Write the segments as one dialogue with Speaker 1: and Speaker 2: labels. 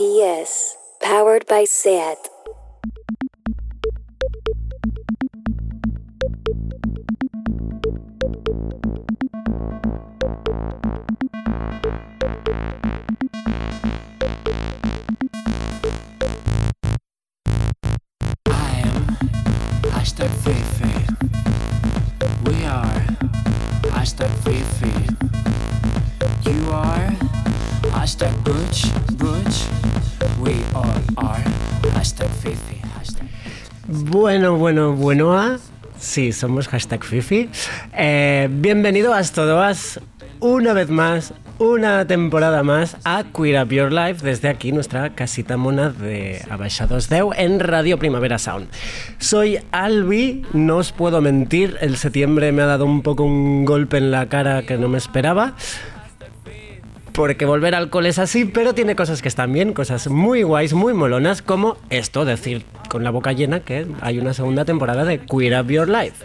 Speaker 1: PS, powered by SAT.
Speaker 2: I am hashtag Fifi.
Speaker 3: Bueno, bueno, bueno. ah. Sí, somos hashtag Fifi. Eh, bienvenidos todos una vez más, una temporada más a Queer Up Your Life desde aquí, nuestra casita mona de Abaixados Deu en Radio Primavera Sound. Soy Albi, no os puedo mentir, el septiembre me ha dado un poco un golpe en la cara que no me esperaba. Porque volver al cole es así, pero tiene cosas que están bien, cosas muy guays, muy molonas, como esto, decir con la boca llena que hay una segunda temporada de Queer Up Your Life.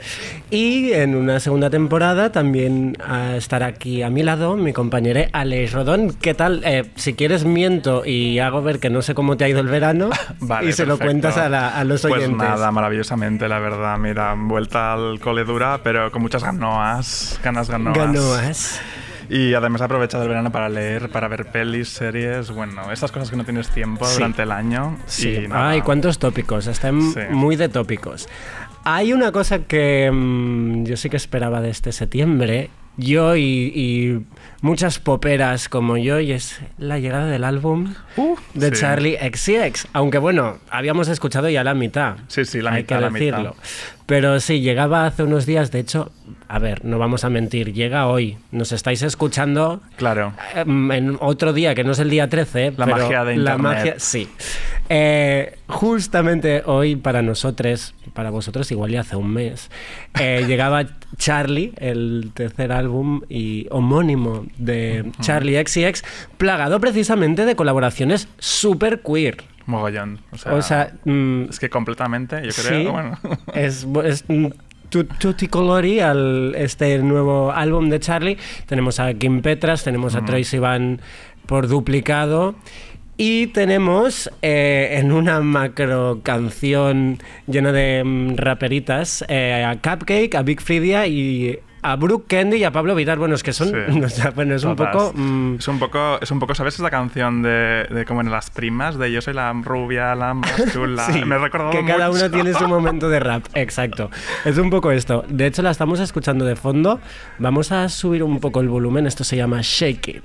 Speaker 3: Y en una segunda temporada también ah, estará aquí a mi lado mi compañera Alex Rodón. ¿Qué tal? Eh, si quieres miento y hago ver que no sé cómo te ha ido el verano
Speaker 4: Vale,
Speaker 3: y se lo
Speaker 4: perfecto.
Speaker 3: cuentas a, la- a los oyentes.
Speaker 4: Pues nada, maravillosamente, la verdad. Mira, vuelta al cole dura, pero con muchas ganoas. Ganas ganoas.
Speaker 3: Ganoas.
Speaker 4: Y además he aprovechado el verano para leer, para ver pelis, series, bueno, esas cosas que no tienes tiempo
Speaker 3: Sí.
Speaker 4: durante el año.
Speaker 3: Sí,
Speaker 4: Y
Speaker 3: ay, cuántos tópicos, están
Speaker 4: Sí.
Speaker 3: muy de tópicos. Hay una cosa que mm, yo sí que esperaba de este septiembre, yo y, y muchas poperas como yo, y es la llegada del álbum
Speaker 4: Uh,
Speaker 3: de
Speaker 4: sí.
Speaker 3: Charlie XCX. Aunque bueno, habíamos escuchado ya la mitad.
Speaker 4: Sí, sí, la
Speaker 3: hay
Speaker 4: mitad,
Speaker 3: que
Speaker 4: la
Speaker 3: decirlo.
Speaker 4: mitad.
Speaker 3: Pero sí, llegaba hace unos días, de hecho, a ver, no vamos a mentir, llega hoy. Nos estáis escuchando
Speaker 4: Claro.
Speaker 3: Em, en otro día que no es el día 13
Speaker 4: La
Speaker 3: pero
Speaker 4: magia de
Speaker 3: la
Speaker 4: Internet.
Speaker 3: magia sí Eh, justamente hoy para nosotros para vosotros igual ya hace un mes eh, llegaba Charlie el tercer álbum y homónimo de Charlie XCX plagado precisamente de colaboraciones super queer
Speaker 4: Mogollón. O sea,
Speaker 3: o sea mm,
Speaker 4: es que completamente, yo
Speaker 3: Sí,
Speaker 4: creo. Bueno.
Speaker 3: es, es mm, tu- tutti colori al este nuevo álbum de Charlie. Tenemos a Kim Petras, tenemos a Troy Sivan por duplicado. Y tenemos eh, en una macro canción llena de mm, raperitas eh, a Cupcake, a Big Fridia y a Brooke Candy y a Pablo Vidal. Bueno, es que son.
Speaker 4: Sí.
Speaker 3: o sea, bueno, es un poco. mm,
Speaker 4: Es un poco, es un poco, ¿sabes esa canción de, de como en las primas? De yo soy la rubia, la más chula.
Speaker 3: Sí,
Speaker 4: Me he recordado
Speaker 3: que cada uno tiene su momento de rap, exacto. Es un poco esto. De hecho, la estamos escuchando de fondo. Vamos a subir un poco el volumen. Esto se llama Shake It.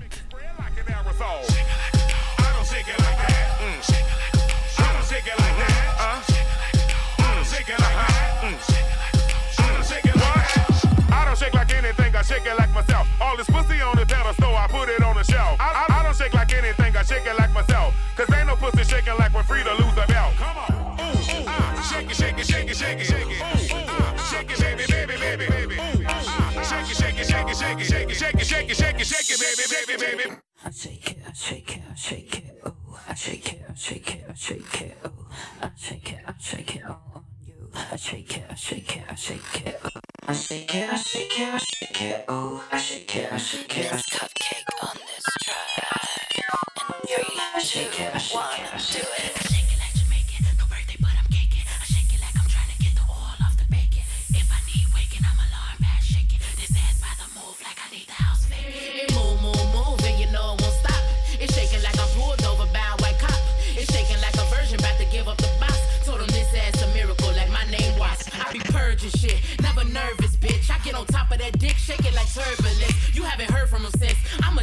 Speaker 5: Shake it like myself. All this pussy on the pedestal, I put it on the shelf. I, I, I don't shake like anything, I shake it like myself. Cause ain't no pussy shaking like we're free to lose a belt. Come on. Ooh, ah, shake it, shake it, shake it, shake it. Shake it, ooh, ah, shake it, baby, baby, baby, baby. Ooh, ah, shake it, shake it, shake it, shake it, shake it, shake it, shake it, shake it, shake it, baby, baby, baby.
Speaker 2: I shake it, I shake it, I shake it, ooh, I shake it, I shake it, I shake it, ooh, I shake it, I shake it all on you. I shake it, I shake it, I shake it, ooh, I shake it, I shake it, I shake it, ooh, I shake it, I shake it, I cupcake on this track. And three, I shake it, I shake it, I shake it.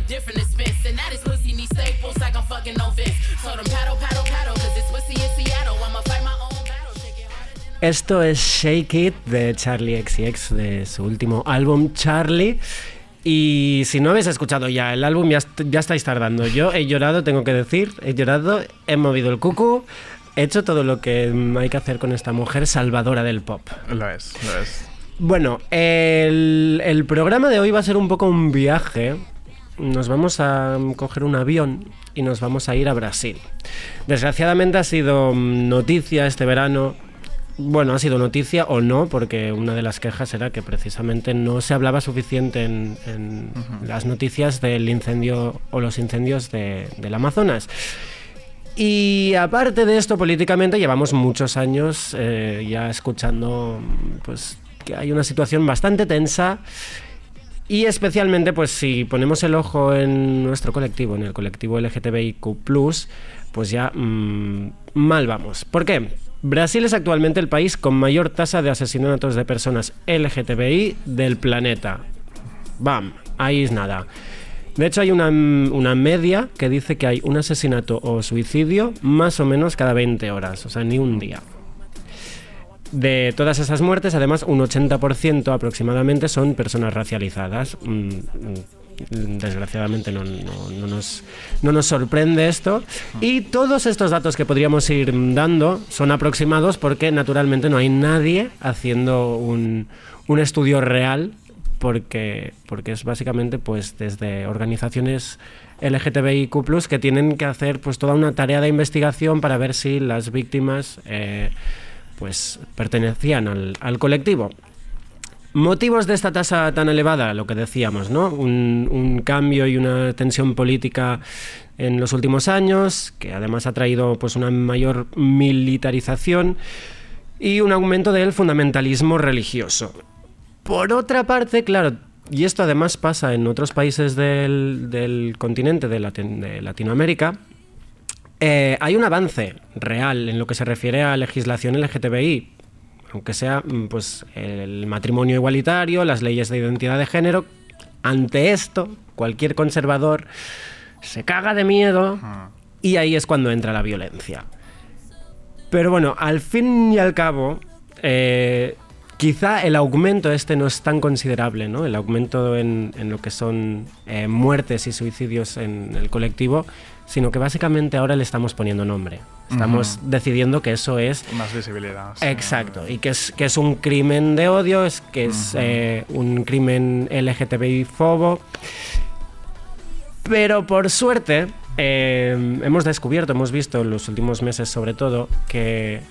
Speaker 2: Different expense, and that is pussy need staples like I'm fucking no Vince. Told him paddle, paddle, paddle, cause it's pussy in Seattle. I'ma fight my own battle, shake it harder than
Speaker 3: Esto es Shake It de Charlie XCX de su último álbum Charlie. Y si no habéis escuchado ya el álbum, ya, est- ya estáis tardando. Yo he llorado, tengo que decir, he llorado, he movido el cucu, he hecho todo lo que hay que hacer con esta mujer salvadora del pop.
Speaker 4: Lo es, lo es.
Speaker 3: Bueno, el, el programa de hoy va a ser un poco un viaje. Nos vamos a coger un avión y nos vamos a ir a Brasil. Desgraciadamente ha sido noticia este verano. Bueno, ha sido noticia o no, porque una de las quejas era que precisamente no se hablaba suficiente en, en las noticias del incendio o los incendios de- del Amazonas. Y aparte de esto, políticamente llevamos muchos años eh, ya escuchando pues, que hay una situación bastante tensa y especialmente pues si ponemos el ojo en nuestro colectivo, en el colectivo LGTBIQ+, pues ya mm, mal vamos. ¿Por qué? Brasil es actualmente el país con mayor tasa de asesinatos de personas LGTBI del planeta. Bam, ahí es nada. De hecho, hay una, una, media que dice que hay un asesinato o suicidio más o menos cada 20 horas, o sea, ni un día. De todas esas muertes, además, un 80% aproximadamente son personas racializadas. Mm, mm, desgraciadamente no, no, nos, no, nos, sorprende esto. Y todos estos datos que podríamos ir dando son aproximados porque naturalmente no hay nadie haciendo un, un estudio real porque, porque es básicamente pues desde organizaciones LGTBIQ que tienen que hacer pues toda una tarea de investigación para ver si las víctimas eh, pues pertenecían al, al, colectivo. Motivos de esta tasa tan elevada, lo que decíamos, ¿no? Un, un, cambio y una tensión política en los últimos años, que además ha traído pues una mayor militarización y un aumento del fundamentalismo religioso. Por otra parte, claro, y esto además pasa en otros países del, del continente de, de Latinoamérica, eh, hay un avance real en lo que se refiere a legislación LGTBI, aunque sea pues, el matrimonio igualitario, las leyes de identidad de género. Ante esto, cualquier conservador se caga de miedo y ahí es cuando entra la violencia. Pero bueno, al fin y al cabo, eh, Quizá el aumento este no es tan considerable, ¿no? El aumento en, en lo que son eh, muertes y suicidios en el colectivo, sino que básicamente ahora le estamos poniendo nombre. Estamos uh -huh. decidiendo que eso es...
Speaker 4: Más visibilidad. Sí.
Speaker 3: Exacto, y que es, que es un crimen de odio, es que es uh -huh. eh, un crimen LGTBI-fobo. Pero por suerte, eh, hemos descubierto, hemos visto en los últimos meses sobre todo, que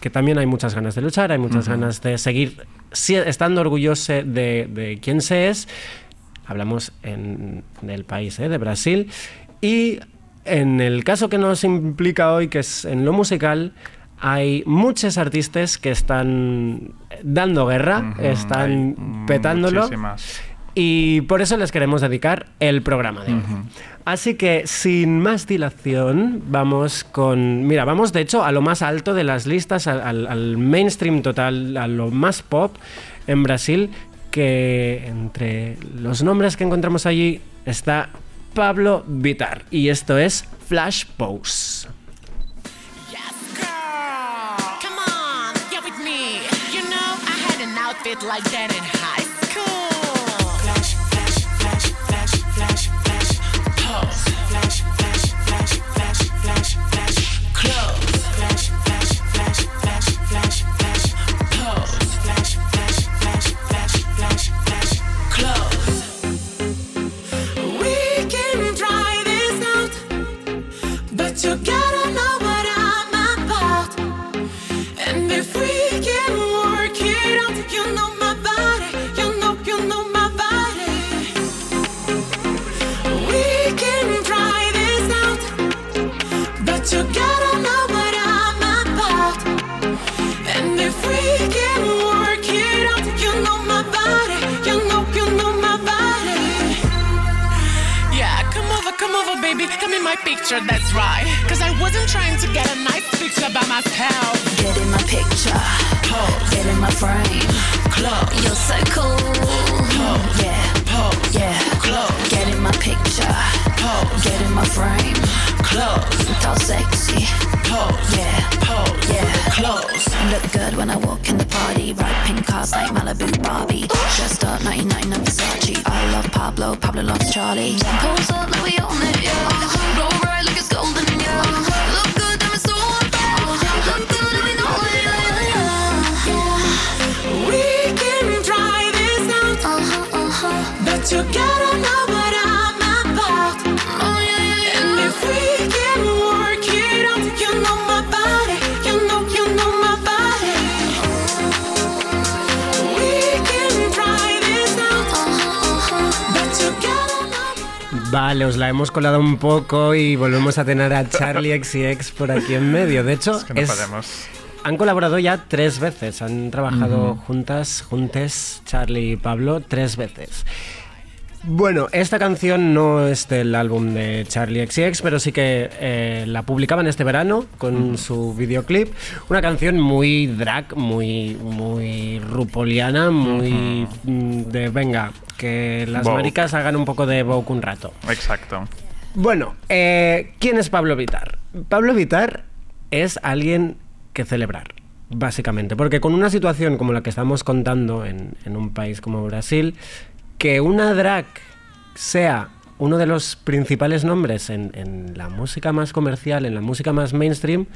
Speaker 3: que también hay muchas ganas de luchar, hay muchas uh -huh. ganas de seguir si, estando orgulloso de, de, quién se es. Hablamos en, del país, ¿eh? de Brasil. Y en el caso que nos implica hoy, que es en lo musical, hay muchos artistas que están dando guerra, uh -huh. están petándolo.
Speaker 4: Muchísimas.
Speaker 3: Y por eso les queremos dedicar el programa de hoy. Uh -huh. Así que, sin más dilación, vamos con... Mira, vamos de hecho a lo más alto de las listas, al, al mainstream total, a lo más pop en Brasil, que entre los nombres que encontramos allí está Pablo Vitar. Y esto es Flash Pose. together
Speaker 6: now Come in my picture, that's right. Cause I wasn't trying to get a nice picture by myself.
Speaker 2: Get in my picture,
Speaker 6: Pose,
Speaker 2: get in my frame.
Speaker 6: close,
Speaker 2: You're so cool. pose. Yeah,
Speaker 6: pose,
Speaker 2: yeah.
Speaker 6: close,
Speaker 2: Get in my picture,
Speaker 6: pose,
Speaker 2: get in my frame.
Speaker 6: close,
Speaker 2: Talk sexy. Look good when I walk in the party. Ride pink cars like Malibu Barbie. Dressed up 99 Versace. I love Pablo, Pablo loves Charlie. Pulls up like we own it, yeah. Roll right like it's golden, yeah. Look good, I'm so on Look good, let me know it, yeah, yeah, yeah.
Speaker 6: We can try this out,
Speaker 2: Uh-huh, uh-huh.
Speaker 6: but you gotta know
Speaker 3: Vale, os la hemos colado un poco y volvemos a tener a Charlie XCX por aquí en medio. De hecho,
Speaker 4: Es que no
Speaker 3: es-
Speaker 4: podemos.
Speaker 3: han colaborado ya tres veces. Han trabajado juntas, juntes, Charlie y Pablo, tres veces. Bueno, esta canción no es del álbum de Charlie XCX, pero sí que eh, la publicaban este verano con su videoclip. Una canción muy drag, muy, muy rupoliana, muy mm, de venga, que las
Speaker 4: Vogue.
Speaker 3: maricas hagan un poco de Vogue un rato.
Speaker 4: Exacto.
Speaker 3: Bueno, eh, ¿quién es Pablo Vitar? Pablo Vitar es alguien que celebrar, básicamente, porque con una situación como la que estamos contando en, en un país como Brasil, que una drag sea uno de los principales nombres en, la música más comercial, en la música más mainstream,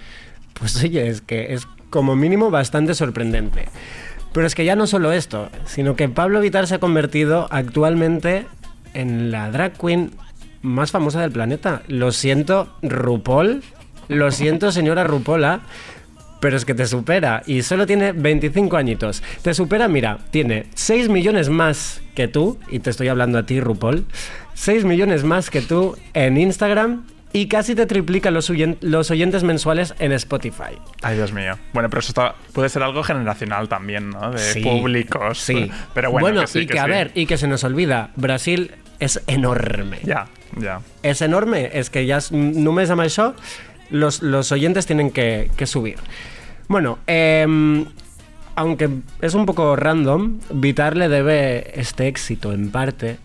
Speaker 3: pues oye, es que es como mínimo bastante sorprendente. Pero es que ya no solo esto, sino que Pablo Vitar se ha convertido actualmente en la drag queen más famosa del planeta. Lo siento, RuPaul. Lo siento, señora Rupola. Pero es que te supera y solo tiene 25 añitos. Te supera, mira, tiene 6 millones más que tú, y te estoy hablando a ti, RuPaul, 6 millones más que tú en Instagram y casi te triplica los, los oyentes mensuales en Spotify.
Speaker 4: Ay, Dios mío. Bueno, pero eso está- puede ser algo generacional también, ¿no? De
Speaker 3: Sí,
Speaker 4: públicos.
Speaker 3: Sí.
Speaker 4: Pero bueno, que sí,
Speaker 3: y que, a
Speaker 4: sí.
Speaker 3: ver, y que se nos olvida, Brasil es enorme.
Speaker 4: Ya, ya.
Speaker 3: Es enorme, es que ya es- només amb això los, los oyentes tienen que, que subir. Bueno, em, aunque es un poco random, Vitar le debe este éxito en parte.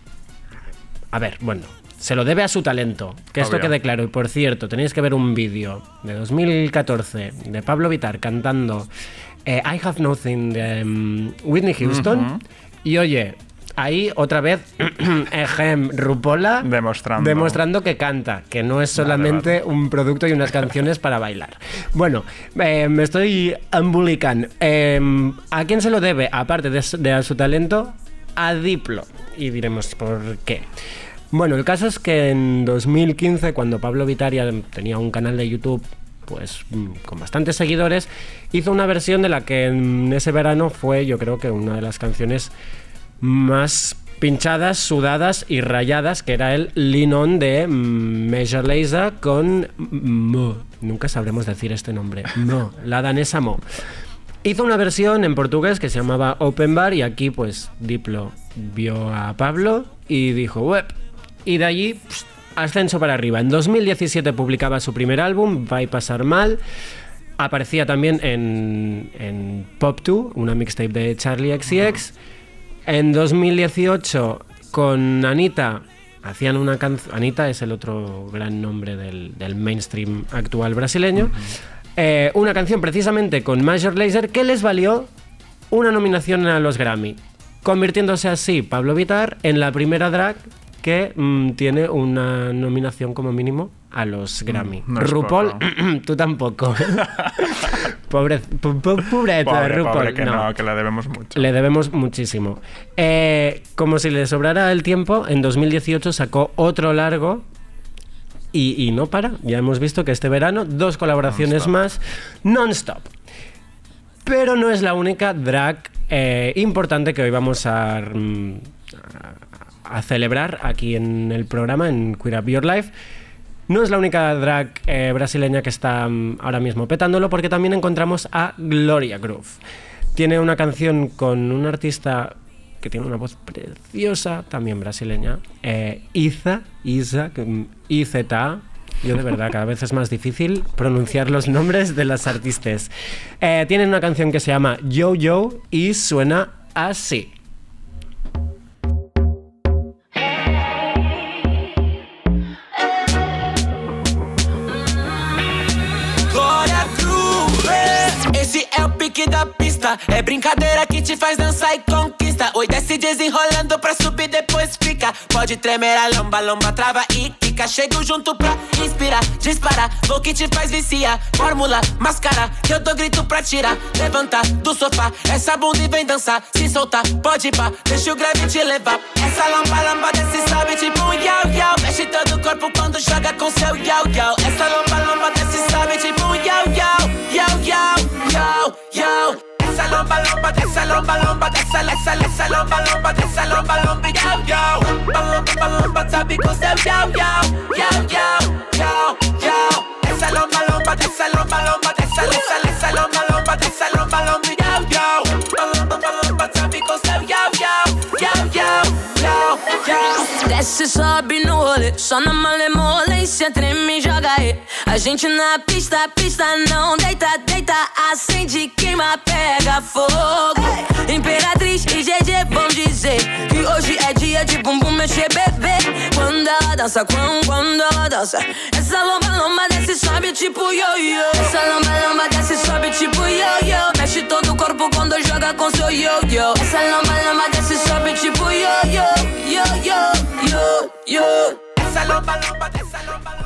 Speaker 3: A ver, bueno, se lo debe a su talento, que esto
Speaker 4: Obvio.
Speaker 3: quede claro. Y por cierto, tenéis que ver un vídeo de 2014 de Pablo Vitar cantando eh, I Have Nothing de em, Whitney Houston. Y oye, ahí otra vez, ejem, Rupola
Speaker 4: Demostrando.
Speaker 3: demostrando que canta, que no es solamente un producto y unas canciones para bailar. Bueno, eh, me estoy embulicando. Eh, ¿A quién se lo debe? Aparte de, su- de a su talento, a Diplo. Y diremos por qué. Bueno, el caso es que en 2015, cuando Pablo Vitaria tenía un canal de YouTube pues mm, con bastantes seguidores, hizo una versión de la que en ese verano fue, yo creo que una de las canciones más pinchadas, sudadas y rayadas, que era el Lean On de Major Lazer con Mo. Nunca sabremos decir este nombre. Mo, la danesa Mo. Hizo una versión en portugués que se llamaba Open Bar y aquí pues Diplo vio a Pablo y dijo web. Y de allí ascenso para arriba. En 2017 publicaba su primer álbum, Va a pasar mal. Aparecía también en, en Pop 2, una mixtape de Charlie XCX. En 2018 con Anita hacían una canción. Anita es el otro gran nombre del, del mainstream actual brasileño. Eh, una canción precisamente con Major Lazer que les valió una nominación a los Grammy, convirtiéndose así Pablo Vitar en la primera drag que mm, tiene una nominación como mínimo a los Grammy.
Speaker 4: no
Speaker 3: RuPaul, tú tampoco. Pobre, po- po- pobrete,
Speaker 4: Pobre,
Speaker 3: RuPaul.
Speaker 4: pobre, que no.
Speaker 3: no.
Speaker 4: que le debemos mucho.
Speaker 3: Le debemos muchísimo. Eh, como si le sobrara el tiempo, en 2018 sacó otro largo y, y no para. Ya hemos visto que este verano dos colaboraciones más non-stop. Pero no es la única drag eh, importante que hoy vamos a, mm, a- a celebrar aquí en el programa, en Queer Up Your Life. No es la única drag eh, brasileña que está mm, ahora mismo petándolo, porque también encontramos a Gloria Groove. Tiene una canción con un artista que tiene una voz preciosa, también brasileña, eh, Iza, Isa, IZA. Yo de verdad, cada vez es más difícil pronunciar los nombres de las artistas. Eh, tienen una canción que se llama Yo Yo y suena así.
Speaker 7: É o pique da pista. É brincadeira que te faz dançar e. Oi, desce desenrolando pra subir, depois fica. Pode tremer a lomba, lomba, trava e quica. Chego junto pra inspirar, disparar. Vou que te faz viciar. Fórmula, máscara, que eu dou grito pra tirar. Levanta do sofá, essa bunda e vem dançar. Se soltar, pode ir pá, deixa o grave te levar. Essa lomba, lomba, desce, sobe tipo um yau, yau. Mexe todo o corpo quando joga com seu yau, yau. Essa lomba, lomba, desce, sobe tipo um yau, yau. Yau, yau, yau, yau. lomba lomba, de esa lomba lomba, de esa la esa esa lomba lomba, de esa lomba lomba, yo yo. Lomba lomba tabico yo yo yo yo yo yo yo. Esa lomba lomba, de esa lomba lomba, de esa la esa esa lomba lomba, de esa lomba lomba, yo yo. Lomba lomba tabico
Speaker 8: Desce, sobe no rolê, só na malemolência, treme e joga aí. A gente na pista, pista não deita, deita, acende, queima, pega fogo. Imperatriz e GG vão dizer que hoje é dia de bumbum mexer, bebê. Quando ela dança, quando, quando ela dança, essa lomba, lomba desce, sobe tipo yo-yo. Essa lomba, lomba desce, sobe tipo yo-yo. Mexe todo o corpo quando joga com seu yo-yo. Essa lomba, lomba desce, sobe tipo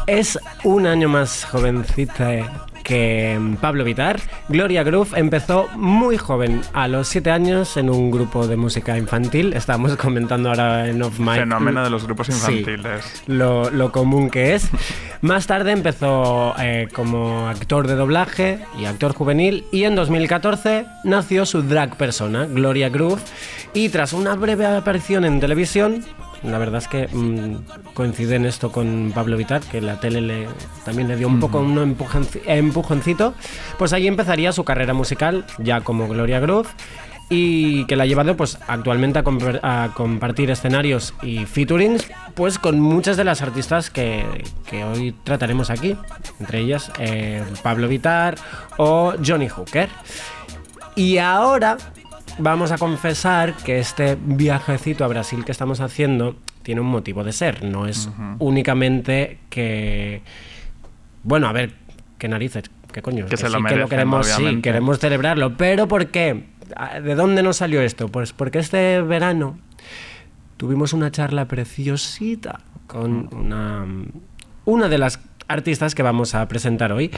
Speaker 3: Es un año más jovencita que Pablo Vitar. Gloria Groove empezó muy joven, a los 7 años, en un grupo de música infantil. Estábamos comentando ahora en Off Mic
Speaker 4: Fenómeno de los grupos
Speaker 3: Sí.
Speaker 4: infantiles.
Speaker 3: lo, lo común que es. Más tarde empezó eh, como actor de doblaje y actor juvenil y en 2014 nació su drag persona, Gloria Groove, y tras una breve aparición en televisión, la verdad es que mm, coincide en esto con Pablo Vitar, que la tele le, también le dio un poco un empujonci- empujoncito, pues ahí empezaría su carrera musical ya como Gloria Groove y que la ha llevado pues actualmente a, compartir escenarios y featurings pues con muchas de las artistas que, que hoy trataremos aquí, entre ellas eh, Pablo Vitar o Johnny Hooker. Y ahora vamos a confesar que este viajecito a Brasil que estamos haciendo tiene un motivo de ser, no es únicamente que bueno, a ver, qué narices, qué coño,
Speaker 4: Que se lo
Speaker 3: sí que lo
Speaker 4: merecen,
Speaker 3: queremos, sí, queremos celebrarlo, pero ¿por qué? Ah, ¿De dónde nos salió esto? Pues porque este verano tuvimos una charla preciosita con una, una de las artistas que vamos a presentar hoy.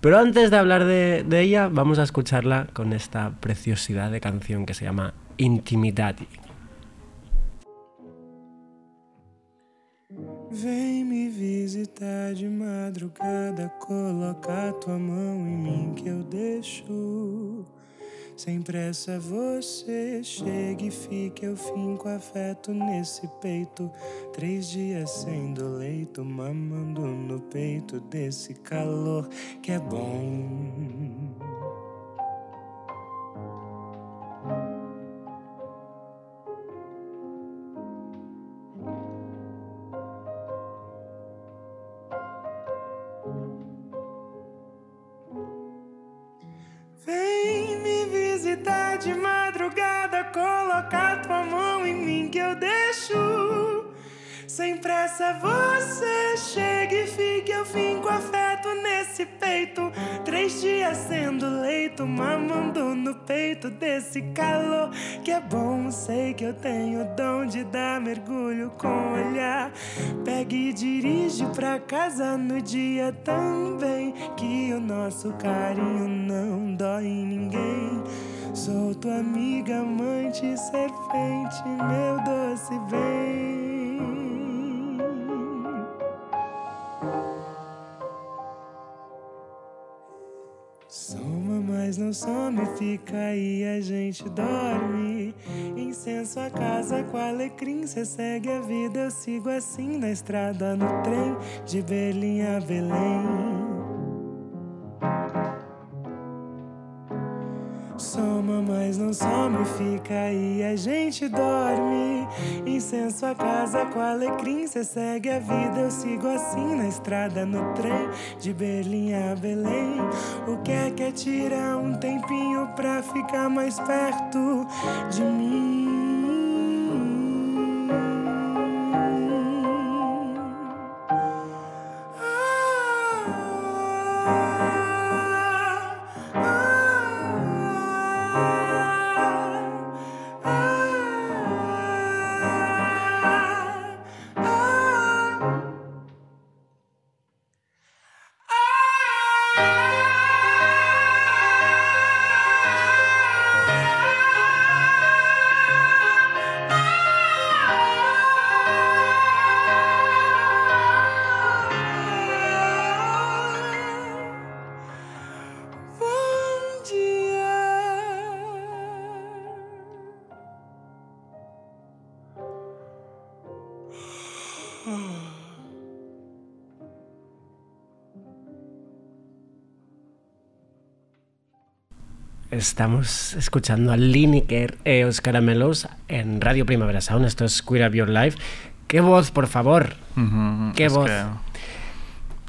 Speaker 3: Pero antes de hablar de, de ella, vamos a escucharla con esta preciosidad de canción que se llama Intimidade.
Speaker 9: Vem me visitar de madrugada, coloca tua mão em mim que eu deixo. Sem pressa você chega e fica, eu finco afeto nesse peito. Três dias sendo leito, mamando no peito desse calor que é bom. De madrugada, colocar tua mão em mim que eu deixo. Sem pressa você chega e fica, eu finco afeto nesse peito. Três dias sendo leito, mamando no peito desse calor que é bom. Sei que eu tenho dom de dar mergulho com olhar. Pega e dirige pra casa no dia também. Que o nosso carinho não dói em ninguém. Sou tua amiga, amante, serpente, meu doce bem. Soma, mas não some, fica aí, a gente dorme. Incenso a casa com alecrim, cê segue a vida, eu sigo assim na estrada, no trem, de Berlim a Belém. Mas não some, fica aí, a gente dorme. Incenso a casa com alecrim, cê segue a vida, eu sigo assim na estrada, no trem, de Berlim a Belém. O que é que é tirar um tempinho pra ficar mais perto de mim?
Speaker 3: Estamos escuchando a Lineker e Oscar Amelos en Radio Primavera Sound. Esto es Queer Up Your Life. ¡Qué voz, por favor! ¡Qué voz!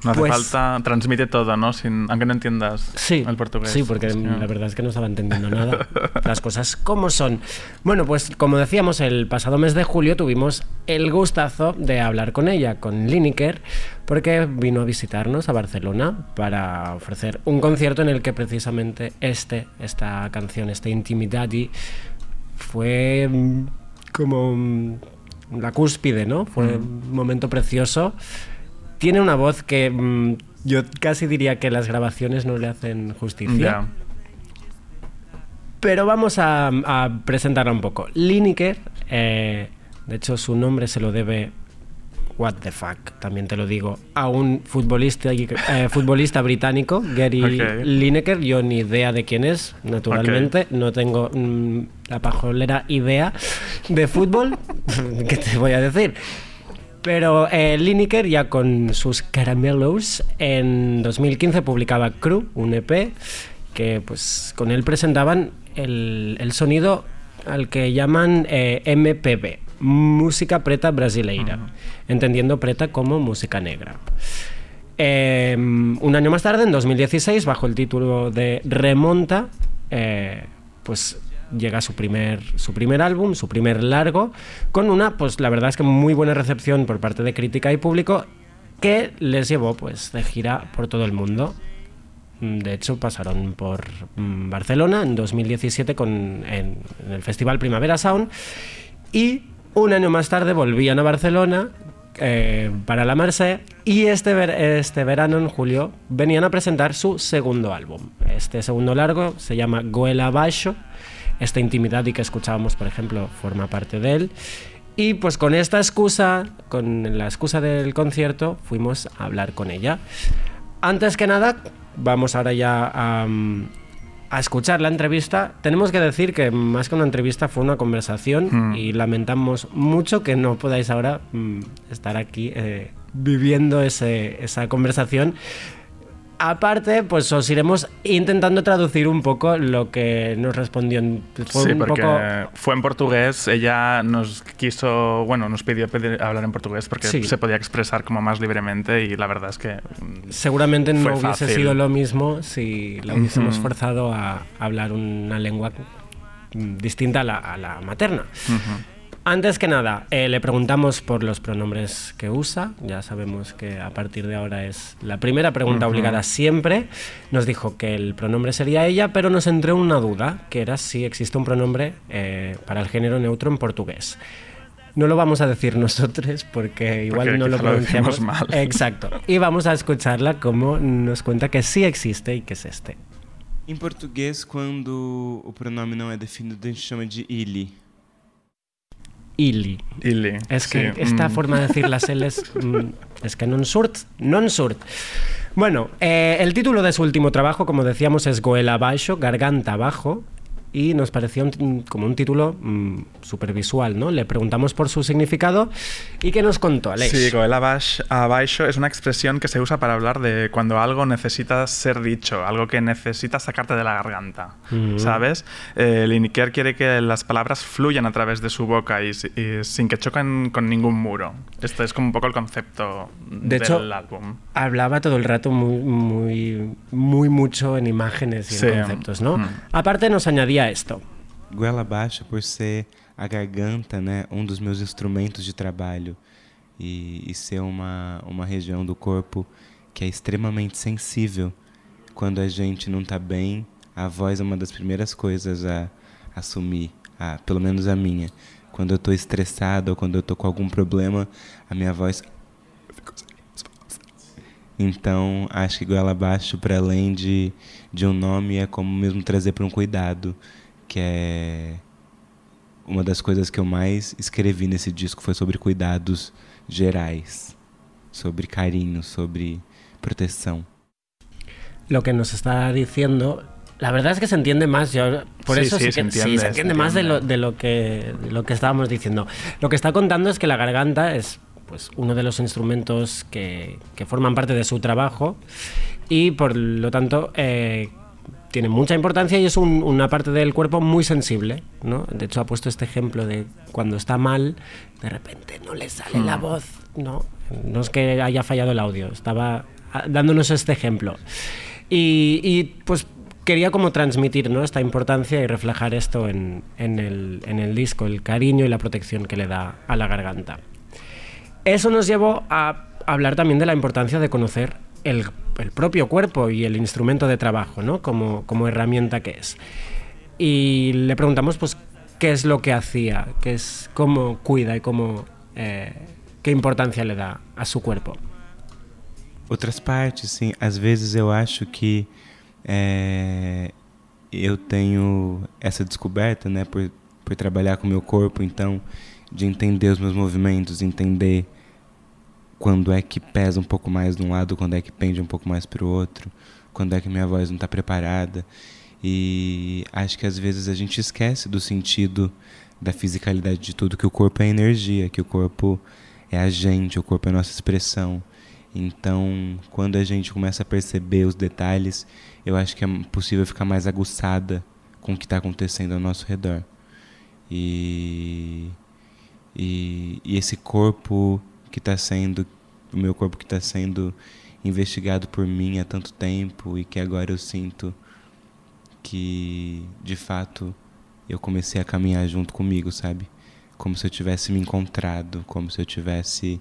Speaker 4: No hace
Speaker 3: Pues-
Speaker 4: falta, transmite todo, ¿no? Sin, aunque no entiendas
Speaker 3: Sí,
Speaker 4: el portugués.
Speaker 3: sí, porque
Speaker 4: Sí.
Speaker 3: la verdad es que no estaba entendiendo nada. Las cosas como son. Bueno, pues como decíamos, el pasado mes de julio tuvimos el gustazo de hablar con ella, con Lineker, porque vino a visitarnos a Barcelona para ofrecer un concierto en el que precisamente este, esta canción, este Intimidadi, fue mm, como mm, la cúspide, ¿no? Fue un momento precioso. Tiene una voz que mm, yo casi diría que las grabaciones no le hacen justicia. Pero vamos a, a presentarla un poco. Lineker, eh, de hecho su nombre se lo debe, what the fuck, también te lo digo, a un futbolista, eh, futbolista británico, Gary. Lineker. Yo ni idea de quién es, naturalmente. No tengo mm, la pajolera idea de fútbol. ¿Qué te voy a decir? Pero eh, Lineker ya con sus caramelos en 2015 publicaba Cru, un EP que pues con él presentaban el, el sonido al que llaman eh, MPB, música preta brasileira, entendiendo preta como música negra. Eh, un año más tarde, en 2016, bajo el título de Remonta, eh, pues llega su primer, su primer álbum, su primer largo, con una, pues la verdad es que muy buena recepción por parte de crítica y público, que les llevó pues de gira por todo el mundo. De hecho, pasaron por mm, Barcelona en 2017 con, en, el Festival Primavera Sound y un año más tarde volvían a Barcelona eh, para la Merced y este, ver- este verano, en julio, venían a presentar su segundo álbum. Este segundo largo se llama Goela Baixo. Esta intimidad y que escuchábamos, por ejemplo, forma parte de él. Y pues con esta excusa, con la excusa del concierto, fuimos a hablar con ella. Antes que nada, vamos ahora ya a, a escuchar la entrevista. Tenemos que decir que más que una entrevista fue una conversación
Speaker 4: Mm.
Speaker 3: y lamentamos mucho que no podáis ahora mm, estar aquí eh, viviendo ese- esa conversación. Aparte, pues os iremos intentando traducir un poco lo que nos respondió. Fue
Speaker 4: sí,
Speaker 3: un
Speaker 4: porque
Speaker 3: poco
Speaker 4: fue en portugués. Ella nos quiso, bueno, nos pidió pedir- hablar en portugués porque
Speaker 3: Sí.
Speaker 4: se podía expresar como más libremente y la verdad es que mm,
Speaker 3: Seguramente no hubiese
Speaker 4: fácil.
Speaker 3: sido lo mismo si la hubiésemos
Speaker 4: Ujú.
Speaker 3: forzado a hablar una lengua distinta a la, a la materna.
Speaker 4: ujú.
Speaker 3: Antes que nada, eh, le preguntamos por los pronombres que usa. Ya sabemos que a partir de ahora es la primera pregunta
Speaker 4: Ujú.
Speaker 3: obligada siempre. Nos dijo que el pronombre sería ella, pero nos entró una duda, que era si existe un pronombre eh, para el género neutro en portugués. No lo vamos a decir nosotros porque igual
Speaker 4: Porque
Speaker 3: no lo
Speaker 4: lo
Speaker 3: pronunciamos
Speaker 4: decimos mal.
Speaker 3: Exacto. Y vamos a escucharla como nos cuenta que sí existe y que es este.
Speaker 10: Em português, quando o pronome não é definido, a gente chama de ele.
Speaker 3: Ili.
Speaker 4: Ili,
Speaker 3: Es que
Speaker 4: sí,
Speaker 3: esta
Speaker 4: mm.
Speaker 3: forma de decir las L's mm, es que non surt, non surt. Bueno, eh, el título de su último trabajo, como decíamos, es Goela Abaixo, Garganta Abajo, y nos parecía un- como un título súper visual, ¿no? Le preguntamos por su significado y ¿qué nos contó, Alex?
Speaker 4: Sí, abaix- abaixo es una expresión que se usa para hablar de cuando algo necesita ser dicho, algo que necesita sacarte de la garganta,
Speaker 3: Mm.
Speaker 4: ¿sabes? Eh, Lineker quiere que las palabras fluyan a través de su boca y, y sin que choquen con ningún muro. Este es como un poco el concepto
Speaker 3: De
Speaker 4: del
Speaker 3: hecho,
Speaker 4: álbum.
Speaker 3: Hablaba todo el rato muy, muy, muy mucho en imágenes y
Speaker 4: Sí.
Speaker 3: en conceptos, ¿no?
Speaker 4: Mm.
Speaker 3: Aparte nos añadía esto.
Speaker 10: Goela baixa por ser a garganta, né, um dos meus instrumentos de trabalho e, e ser uma, uma região do corpo que é extremamente sensível. Quando a gente não tá bem, a voz é uma das primeiras coisas a assumir, a, pelo menos a minha. Quando eu tô estressado ou quando eu tô com algum problema, a minha voz então, acho que goela abaixo, para além de, de um nome, é como mesmo trazer para um cuidado, que é uma das coisas que eu mais escrevi nesse disco foi sobre cuidados gerais, sobre carinho, sobre proteção.
Speaker 3: lo que nos está diciendo, la verdad es que se entiende más. Yo, por
Speaker 4: Sí,
Speaker 3: eso
Speaker 4: sí,
Speaker 3: sí,
Speaker 4: se
Speaker 3: que, sí,
Speaker 4: entiende,
Speaker 3: se
Speaker 4: se
Speaker 3: entiende más de lo,
Speaker 4: entiende.
Speaker 3: de, lo que, de lo que estábamos diciendo. Lo que está contando es que la garganta es pues, uno de los instrumentos que, que forman parte de su trabajo y por lo tanto eh, tiene mucha importancia y es un- una parte del cuerpo muy sensible, ¿no? De hecho ha puesto este ejemplo de cuando está mal, de repente no le sale la voz, ¿no? No es que haya fallado el audio, estaba ah, dándonos este ejemplo. Y, y, pues quería como transmitir ¿no? esta importancia y reflejar esto en, en el, en el disco, el cariño y la protección que le da a la garganta. Eso nos llevó a hablar también de la importancia de conocer el, el propio cuerpo y el instrumento de trabajo, ¿no? Como, como herramienta que es. Y le preguntamos, pues, qué es lo que hacía, qué es, cómo cuida y cómo, eh, qué importancia le da a su cuerpo.
Speaker 10: Outras partes, sim. Às vezes eu acho que é, eu tenho essa descoberta, né, por, por trabalhar com meu corpo, então, de entender os meus movimentos, entender quando é que pesa um pouco mais de um lado, quando é que pende um pouco mais para o outro, quando é que minha voz não está preparada. E acho que às vezes a gente esquece do sentido da fisicalidade de tudo, que o corpo é energia, que o corpo é a gente, o corpo é a nossa expressão. Então, quando a gente começa a perceber os detalhes, eu acho que é possível ficar mais aguçada com o que está acontecendo ao nosso redor. E, e, e esse corpo que está sendo, o meu corpo que está sendo investigado por mim há tanto tempo e que agora eu sinto que, de fato, eu comecei a caminhar junto comigo, sabe? Como se eu tivesse me encontrado, como se eu tivesse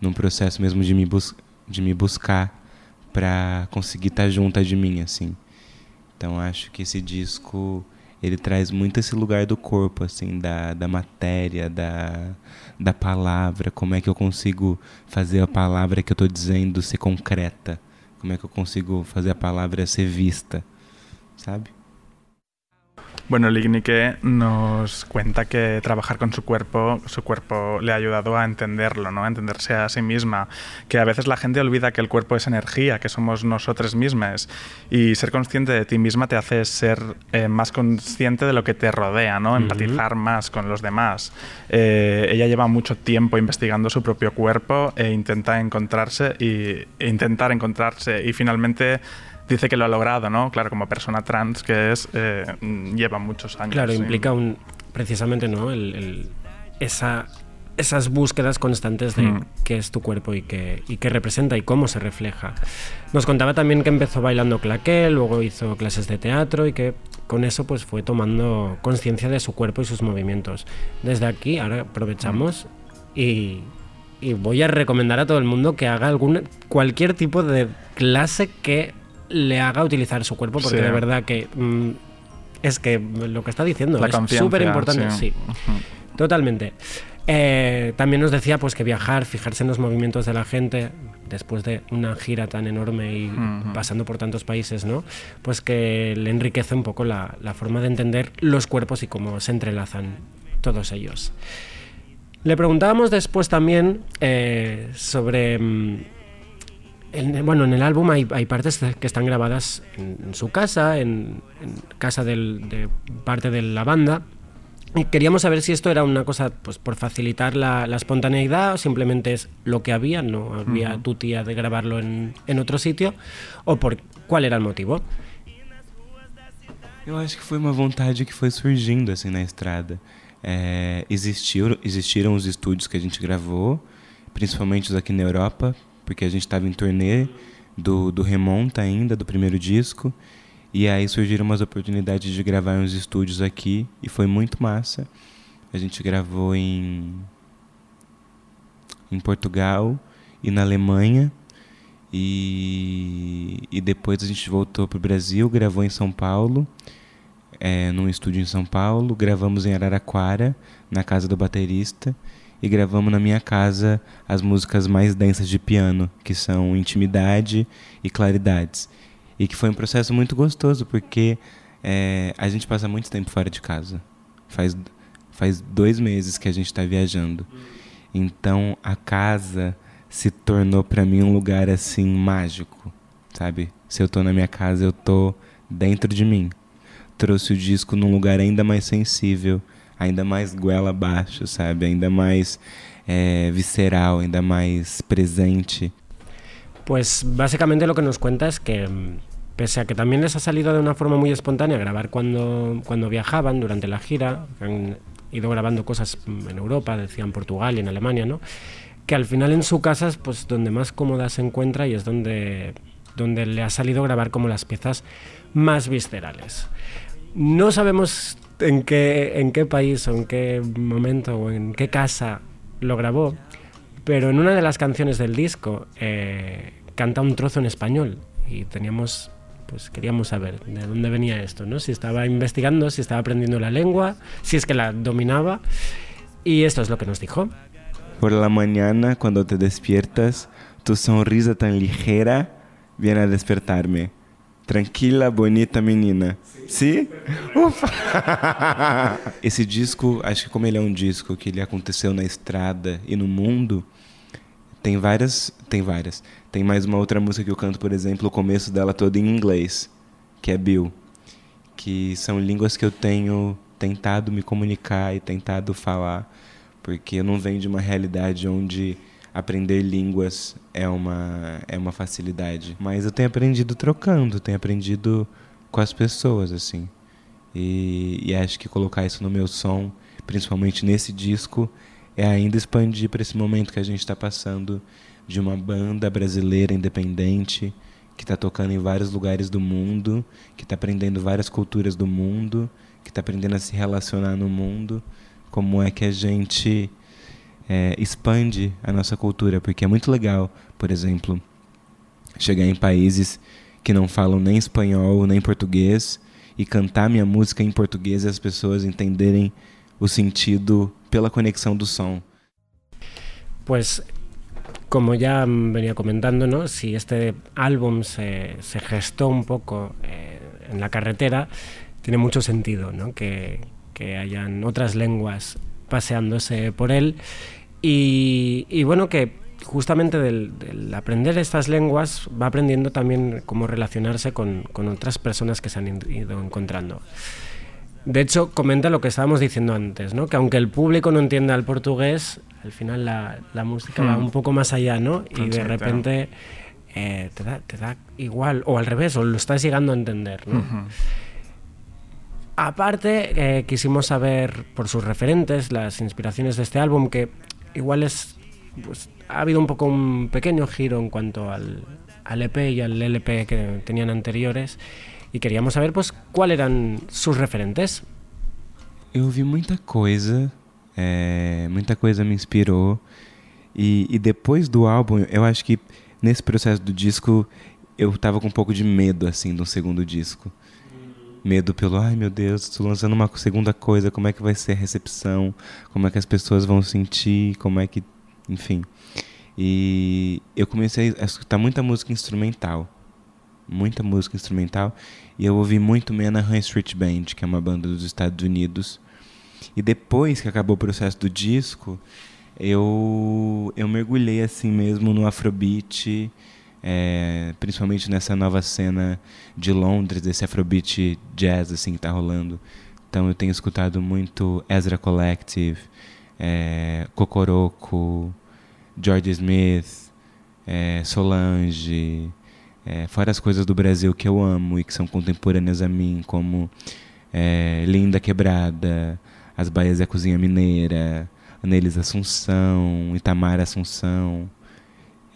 Speaker 10: num processo mesmo de me, bus de me buscar para conseguir estar junto de mim, assim. Então acho que esse disco ele traz muito esse lugar do corpo, assim, da, da matéria, da, da palavra, como é que eu consigo fazer a palavra que eu estou dizendo ser concreta, como é que eu consigo fazer a palavra ser vista, sabe?
Speaker 4: Bueno, Lignike nos cuenta que trabajar con su cuerpo, su cuerpo le ha ayudado a entenderlo, ¿no? A entenderse a sí misma. Que a veces la gente olvida que el cuerpo es energía, que somos nosotros mismas. Y ser consciente de ti misma te hace ser eh, más consciente de lo que te rodea, ¿no? Empatizar más con los demás. Eh, ella lleva mucho tiempo investigando su propio cuerpo e intenta encontrarse y e intentar encontrarse y finalmente dice que lo ha logrado, ¿no? Claro, como persona trans que es, eh, lleva muchos años.
Speaker 3: Claro, implica un, precisamente ¿no? El- el- esa, esas búsquedas constantes de
Speaker 4: Mm.
Speaker 3: qué es tu cuerpo y qué, y qué representa y cómo se refleja. Nos contaba también que empezó bailando claqué, luego hizo clases de teatro y que con eso pues fue tomando conciencia de su cuerpo y sus movimientos. Desde aquí, ahora aprovechamos y, y voy a recomendar a todo el mundo que haga algún, cualquier tipo de clase que le haga utilizar su cuerpo, porque
Speaker 4: Sí.
Speaker 3: de verdad que mm, es que lo que está diciendo
Speaker 4: La
Speaker 3: es súper importante, sí. Totalmente. Eh, también nos decía pues que viajar, fijarse en los movimientos de la gente, después de una gira tan enorme y pasando por tantos países, ¿no? Pues que le enriquece un poco la, la forma de entender los cuerpos y cómo se entrelazan todos ellos. Le preguntábamos después también eh, sobre... en- bueno, en el álbum hay, hay partes que están grabadas en, en su casa, en, en casa del- de parte de la banda. Y queríamos saber si esto era una cosa pues, por facilitar la, la espontaneidad o simplemente es lo que había, no había
Speaker 4: Ujú.
Speaker 3: tu tía de grabarlo en, en otro sitio, o por cuál era el motivo.
Speaker 10: Eu acho que foi uma vontade que foi surgindo assim na estrada. É, existiu, existiram os estúdios que a gente gravou, principalmente os aqui na Europa, porque a gente estava em turnê do, do Remonta ainda, do primeiro disco. E aí surgiram umas oportunidades de gravar em uns estúdios aqui e foi muito massa. A gente gravou em, em Portugal e na Alemanha. E, e depois a gente voltou para o Brasil, gravou em São Paulo, é, num estúdio em São Paulo, gravamos em Araraquara, na casa do baterista, e gravamos na minha casa as músicas mais densas de piano, que são Intimidade e Claridades. E que foi um processo muito gostoso, porque é, a gente passa muito tempo fora de casa. Faz, faz dois meses que a gente está viajando. Então a casa se tornou para mim um lugar assim mágico, sabe? Se eu tô na minha casa, eu tô dentro de mim. Trouxe o disco num lugar ainda mais sensível, ainda mais goela abaixo, sabe? Ainda mais visceral, ainda mais presente.
Speaker 3: Pues básicamente lo que nos cuenta es que, mm, pese a que también les ha salido de una forma muy espontánea grabar cuando, cuando viajaban durante la gira, han ido grabando cosas en Europa, decían Portugal y en Alemania, ¿no? que al final en su casa es pues, donde más cómoda se encuentra y es donde, donde le ha salido grabar como las piezas más viscerales. No sabemos en qué, en qué país o en qué momento o en qué casa lo grabó, pero en una de las canciones del disco eh, canta un trozo en español y teníamos pues queríamos saber de dónde venía esto, ¿no? Si estaba investigando, si estaba aprendiendo la lengua, si es que la dominaba y esto es lo que nos dijo.
Speaker 10: Por la mañana, cuando te despiertas, tu sonrisa tan ligera viene a despertarme. Tranquila, bonita menina. Sim? Ufa! Esse disco, acho que como ele é um disco que ele aconteceu na estrada e no mundo, tem várias, tem várias. Tem mais uma outra música que eu canto, por exemplo, o começo dela todo em inglês, que é Bill, que são línguas que eu tenho tentado me comunicar e tentado falar, porque eu não venho de uma realidade onde aprender línguas é uma, é uma facilidade. Mas eu tenho aprendido trocando, tenho aprendido com as pessoas, assim. E, e acho que colocar isso no meu som, principalmente nesse disco, é ainda expandir para esse momento que a gente está passando de uma banda brasileira independente que está tocando em vários lugares do mundo, que está aprendendo várias culturas do mundo, que está aprendendo a se relacionar no mundo. Como é que a gente é, expande a nossa cultura, porque é muito legal, por exemplo, chegar em países que não falam nem espanhol nem português e cantar minha música em português e as pessoas entenderem o sentido pela conexão do som.
Speaker 3: Pues como ya venía comentando, ¿no? si este álbum se, se gestó un poco eh, en la carretera, tiene mucho sentido ¿no? que, que hayan otras lenguas paseándose por él y, y bueno, que justamente del, del, aprender estas lenguas va aprendiendo también cómo relacionarse con, con, otras personas que se han ido encontrando. De hecho, comenta lo que estábamos diciendo antes, ¿no? que aunque el público no entienda el portugués, al final la, la música hmm. va un poco más allá, ¿no? Y de repente eh, te, da, te, da, igual, o al revés, o lo estás llegando a entender. ¿no? Uh -huh. Aparte, eh, quisimos saber por sus referentes las inspiraciones de este álbum, que igual es, pues, ha habido un poco un pequeño giro en cuanto al, al EP y al LP que tenían anteriores y queríamos saber pues cuáles eran sus referentes.
Speaker 10: Eu ouvi muita coisa, é, muita coisa me inspirou e, e, depois do álbum, eu acho que nesse processo do disco eu tava com um pouco de medo assim do segundo disco. Medo pelo, ai meu Deus, estou lançando uma segunda coisa, como é que vai ser a recepção, como é que as pessoas vão sentir, como é que, enfim. E eu comecei a escutar muita música instrumental, muita música instrumental, e eu ouvi muito Menahan Street Band, que é uma banda dos Estados Unidos. E depois que acabou o processo do disco, eu eu mergulhei assim mesmo no Afrobeat, é, principalmente nessa nova cena de Londres, desse Afrobeat jazz assim que tá rolando. Então eu tenho escutado muito Ezra Collective, é, Cocoroco, George Smith, é, Solange, é, fora as coisas do Brasil que eu amo e que são contemporâneas a mim, como é, Linda Quebrada, As Baias e a Cozinha Mineira, Anelis Assunção, Itamar Assunção.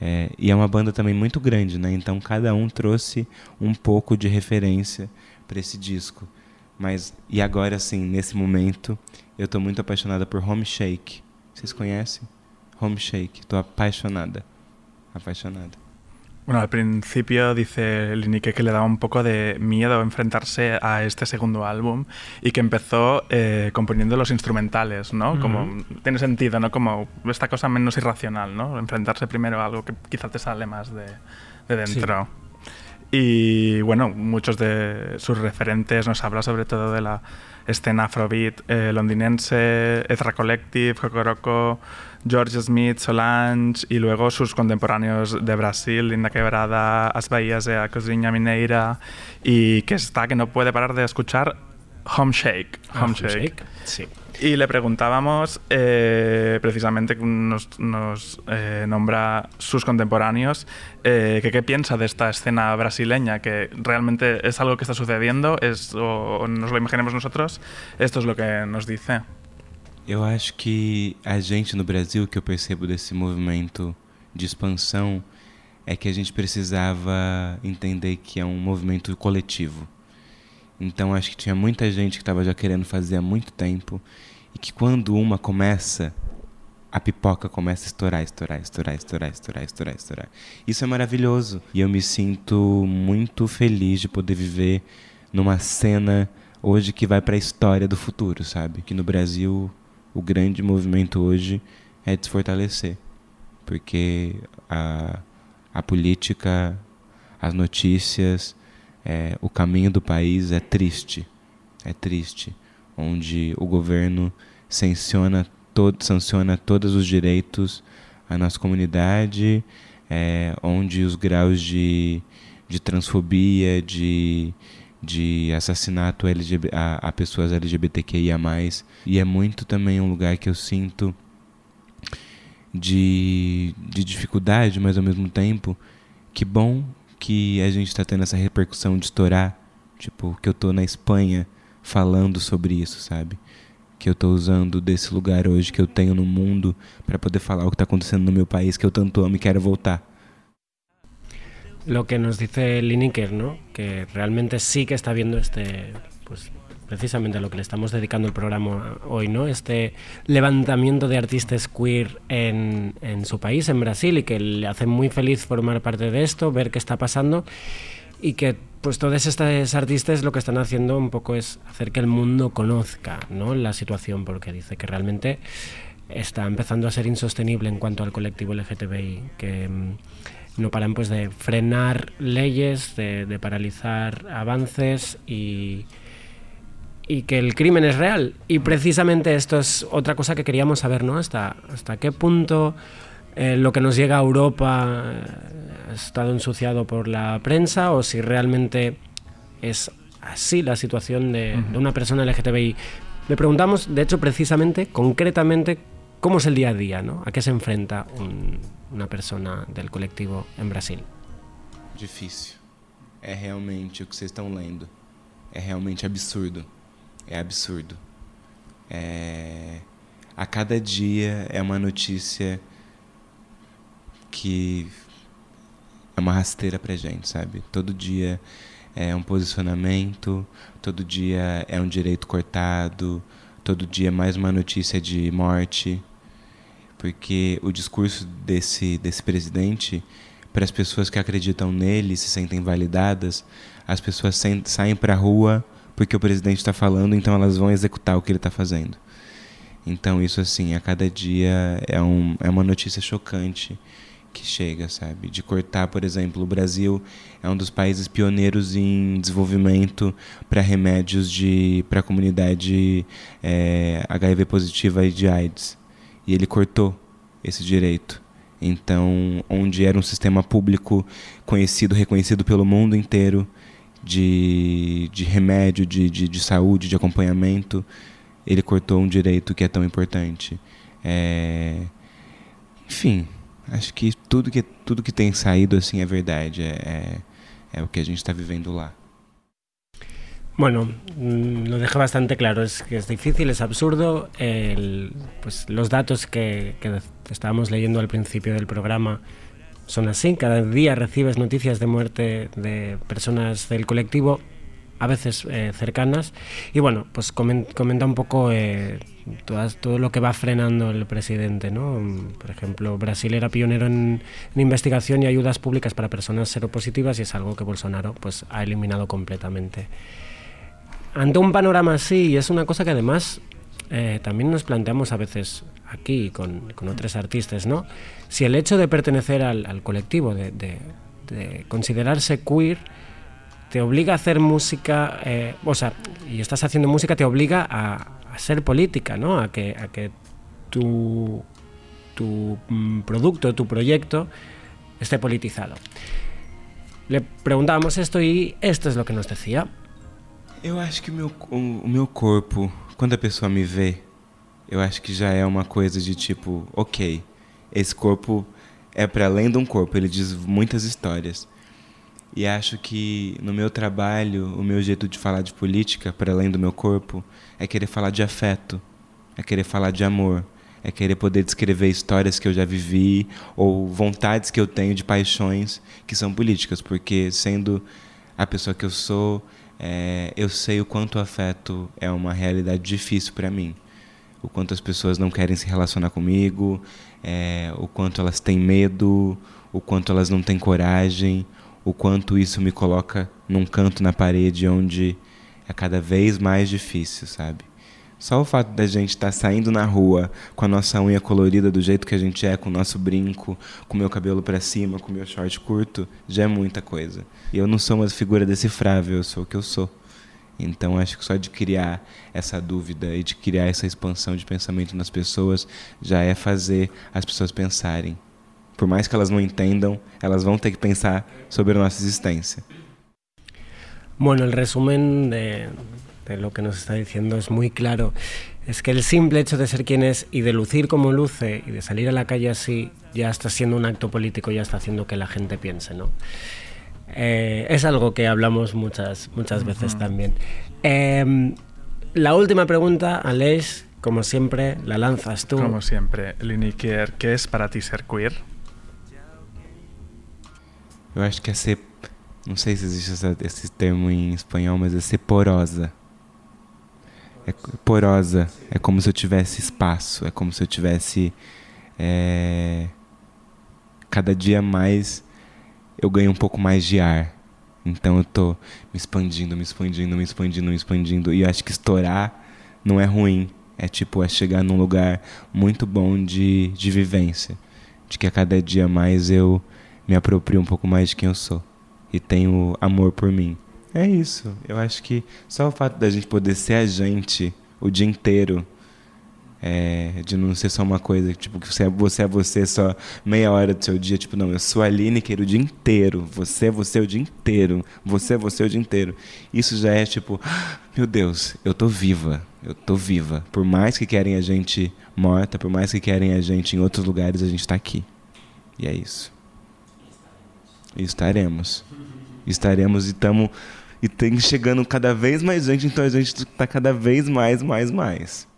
Speaker 10: É, e é uma banda também muito grande, né? Então cada um trouxe um pouco de referência para esse disco. Mas e agora sim, nesse momento, eu estou muito apaixonada por Home Shake. Vocês conhecem? Home Shake. Estou apaixonada. Apaixonada.
Speaker 4: Bueno, al principio dice Linique que le daba un poco de miedo enfrentarse a este segundo álbum y que empezó eh, componiendo los instrumentales, ¿no? Como tiene sentido, ¿no? Como esta cosa menos irracional, ¿no? Enfrentarse primero a algo que quizá te sale más de, de dentro. Sí. Y bueno, muchos de sus referentes nos habla sobre todo de la escena afrobeat eh, londinense, Ezra Collective, Cocoroco, George Smith, Solange y luego sus contemporáneos de Brasil, Linda Quebrada, As Bahías de a Cozinha Mineira y que está que no puede parar de escuchar Home Shake.
Speaker 3: Home, ah, Shake. Home Shake. Sí.
Speaker 4: Y le preguntábamos, eh, precisamente, nos, nos eh, nombra sus contemporáneos, eh, que qué piensa de esta escena brasileña, que realmente es algo que está sucediendo, es, o, o nos lo imaginemos nosotros, esto es lo que nos dice.
Speaker 10: Eu acho que a gente no Brasil, que eu percebo desse movimento de expansão, é que a gente precisava entender que é um movimento coletivo. Então acho que tinha muita gente que estava já querendo fazer há muito tempo e que quando uma começa, a pipoca começa a estourar, estourar, estourar, estourar, estourar, estourar, estourar. Isso é maravilhoso e eu me sinto muito feliz de poder viver numa cena hoje que vai para a história do futuro, sabe? Que no Brasil o grande movimento hoje é de se fortalecer, porque a, a política, as notícias, é, o caminho do país é triste, é triste, onde o governo sanciona, todo, sanciona todos os direitos à nossa comunidade, é, onde os graus de, de transfobia, de, de assassinato LGBT, a, a pessoas LGBTQIA+, e é muito também um lugar que eu sinto de, de dificuldade, mas ao mesmo tempo, que bom que a gente está tendo essa repercussão de estourar, tipo, que eu tô na Espanha falando sobre isso, sabe? Que eu tô usando desse lugar hoje que eu tenho no mundo para poder falar o que está acontecendo no meu país que eu tanto amo e quero voltar.
Speaker 3: Lo que nos dice Lineker, ¿no? Que realmente sí que está viendo este, pues precisamente a lo que le estamos dedicando el programa hoy, ¿no? Este levantamiento de artistas queer en, en su país, en Brasil, y que le hace muy feliz formar parte de esto, ver qué está pasando y que pues todos estos artistas lo que están haciendo un poco es hacer que el mundo conozca ¿no? la situación, porque dice que realmente está empezando a ser insostenible en cuanto al colectivo LGTBI, que mm, no paran pues de frenar leyes, de, paralizar avances y, y que el crimen es real. Y precisamente esto es otra cosa que queríamos saber, ¿no? Hasta, hasta qué punto eh, lo que nos llega a Europa estado ensuciado por la prensa o si realmente es así la situación de, de una persona LGTBI. Le preguntamos, de hecho, precisamente, concretamente, cómo es el día a día, ¿no? A qué se enfrenta un- una persona del colectivo en Brasil.
Speaker 10: Difícil. É realmente o que vocês estão lendo. É realmente absurdo. É absurdo. É... A cada dia é uma notícia que é uma rasteira pra gente, sabe? Todo dia é um posicionamento, todo dia é um direito cortado, todo dia é mais uma notícia de morte. Porque o discurso desse, desse presidente, para as pessoas que acreditam nele, se sentem validadas, as pessoas saem, para a rua porque o presidente está falando, então elas vão executar o que ele está fazendo. Então isso assim, a cada dia é, um, é uma notícia chocante que chega, sabe? De cortar, por exemplo, o Brasil é um dos países pioneiros em desenvolvimento para remédios de para a comunidade é, HIV positiva e de AIDS. E ele cortou esse direito. Então, onde era um sistema público conhecido, reconhecido pelo mundo inteiro, de, de remédio, de, de, de saúde, de acompanhamento, ele cortou um direito que é tão importante. É... Enfim, acho que tudo que tudo que tem saído assim é verdade, é, é, é o que a gente está vivendo lá.
Speaker 3: Bueno, mm, lo deja bastante claro, es que es difícil, es absurdo. el- pues los datos que, que estábamos leyendo al principio del programa son así. Cada día recibes noticias de muerte de personas del colectivo, a veces eh, cercanas. Y bueno, pues comen- comenta un poco eh, todas- todo lo que va frenando el presidente. ¿no? Mm, Por ejemplo, Brasil era pionero en, en investigación y ayudas públicas para personas seropositivas y es algo que Bolsonaro pues, ha eliminado completamente ante un panorama así, y es una cosa que además eh, también nos planteamos a veces aquí con, con otros artistas, ¿no? Si el hecho de pertenecer al, al colectivo, de, de- de considerarse queer, te obliga a hacer música, eh, o sea, y estás haciendo música, te obliga a, a ser política, ¿no? A que, a que tu, tu mm, producto, tu proyecto esté politizado. Le preguntábamos esto y esto es lo que nos decía.
Speaker 10: Eu acho que o meu, o, meu corpo, quando a pessoa me vê, eu acho que já é uma coisa de tipo, ok, esse corpo é para além de um corpo, ele diz muitas histórias. E acho que no meu trabalho, o meu jeito de falar de política, para além do meu corpo, é querer falar de afeto, é querer falar de amor, é querer poder descrever histórias que eu já vivi ou vontades que eu tenho de paixões que são políticas, porque sendo a pessoa que eu sou, é, eu sei o quanto o afeto é uma realidade difícil para mim. O quanto as pessoas não querem se relacionar comigo, é, o quanto elas têm medo, o quanto elas não têm coragem, o quanto isso me coloca num canto na parede onde é cada vez mais difícil, sabe? Só o fato da gente estar tá saindo na rua com a nossa unha colorida do jeito que a gente é, com o nosso brinco, com o meu cabelo para cima, com o meu short curto, já é muita coisa. E eu não sou uma figura decifrável, eu sou o que eu sou. Então acho que só de criar essa dúvida e de criar essa expansão de pensamento nas pessoas já é fazer as pessoas pensarem por más que elas no entendam, elas vão ter que pensar sobre nuestra existencia.
Speaker 3: Bueno, el resumen de, de, lo que nos está diciendo es muy claro. Es que el simple hecho de ser quien es y de lucir como luce y de salir a la calle así ya está siendo un acto político, ya está haciendo que la gente piense, ¿no? Eh, es algo que hablamos muchas, muchas veces también. Eh, la última pregunta, Aleix, como siempre, la lanzas tú.
Speaker 4: Como siempre, Liniker, ¿qué es para ti ser queer?
Speaker 10: Eu acho que é ser. Não sei se existe essa, esse termo em espanhol, mas é ser porosa. É porosa. É como se eu tivesse espaço. É como se eu tivesse. É, cada dia mais eu ganho um pouco mais de ar. Então eu tô me expandindo, me expandindo, me expandindo, me expandindo. E eu acho que estourar não é ruim. É tipo, é chegar num lugar muito bom de, de vivência. De que a cada dia mais eu me aproprio um pouco mais de quem eu sou e tenho amor por mim. É isso. Eu acho que só o fato da gente poder ser a gente o dia inteiro, é, de não ser só uma coisa, tipo, que você é, você é você só meia hora do seu dia. Tipo, não, eu sou a Lineker o dia inteiro. Você é você o dia inteiro. Você é você o dia inteiro. Isso já é tipo, meu Deus, eu tô viva. Eu tô viva. Por mais que querem a gente morta, por mais que querem a gente em outros lugares, a gente tá aqui. E é isso. Estaremos. Estaremos e estamos e tem chegando cada vez más gente, entonces a gente está cada vez más, más, más.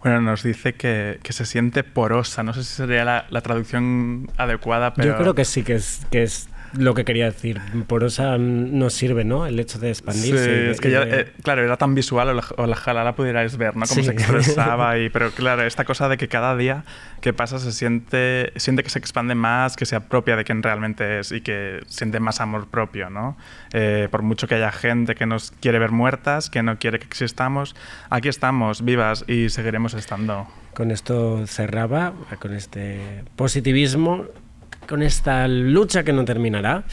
Speaker 4: Bueno, nos dice que, que, se siente porosa. No sé si sería la, la traducción adecuada, pero...
Speaker 3: Yo creo que sí, que es, que es lo que quería decir. Porosa nos sirve, ¿no? El hecho de expandirse.
Speaker 4: Sí, es que ya, eh, claro, era tan visual, o la, ojalá la pudierais ver, ¿no? Cómo se expresaba. Y, pero claro, esta cosa de que cada día que pasa se siente, siente que se expande más, que se apropia de quien realmente es y que siente más amor propio, ¿no? Eh, por mucho que haya gente que nos quiere ver muertas, que no quiere que existamos, aquí estamos, vivas y seguiremos estando.
Speaker 3: Con esto cerraba, con este positivismo con esta lucha que no terminará.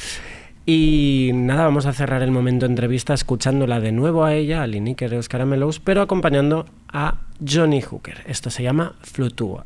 Speaker 3: Y nada, vamos a cerrar el momento entrevista escuchándola de nuevo a ella, a Lineker de los Caramelos, pero acompañando a Johnny Hooker. Esto se llama Flutua.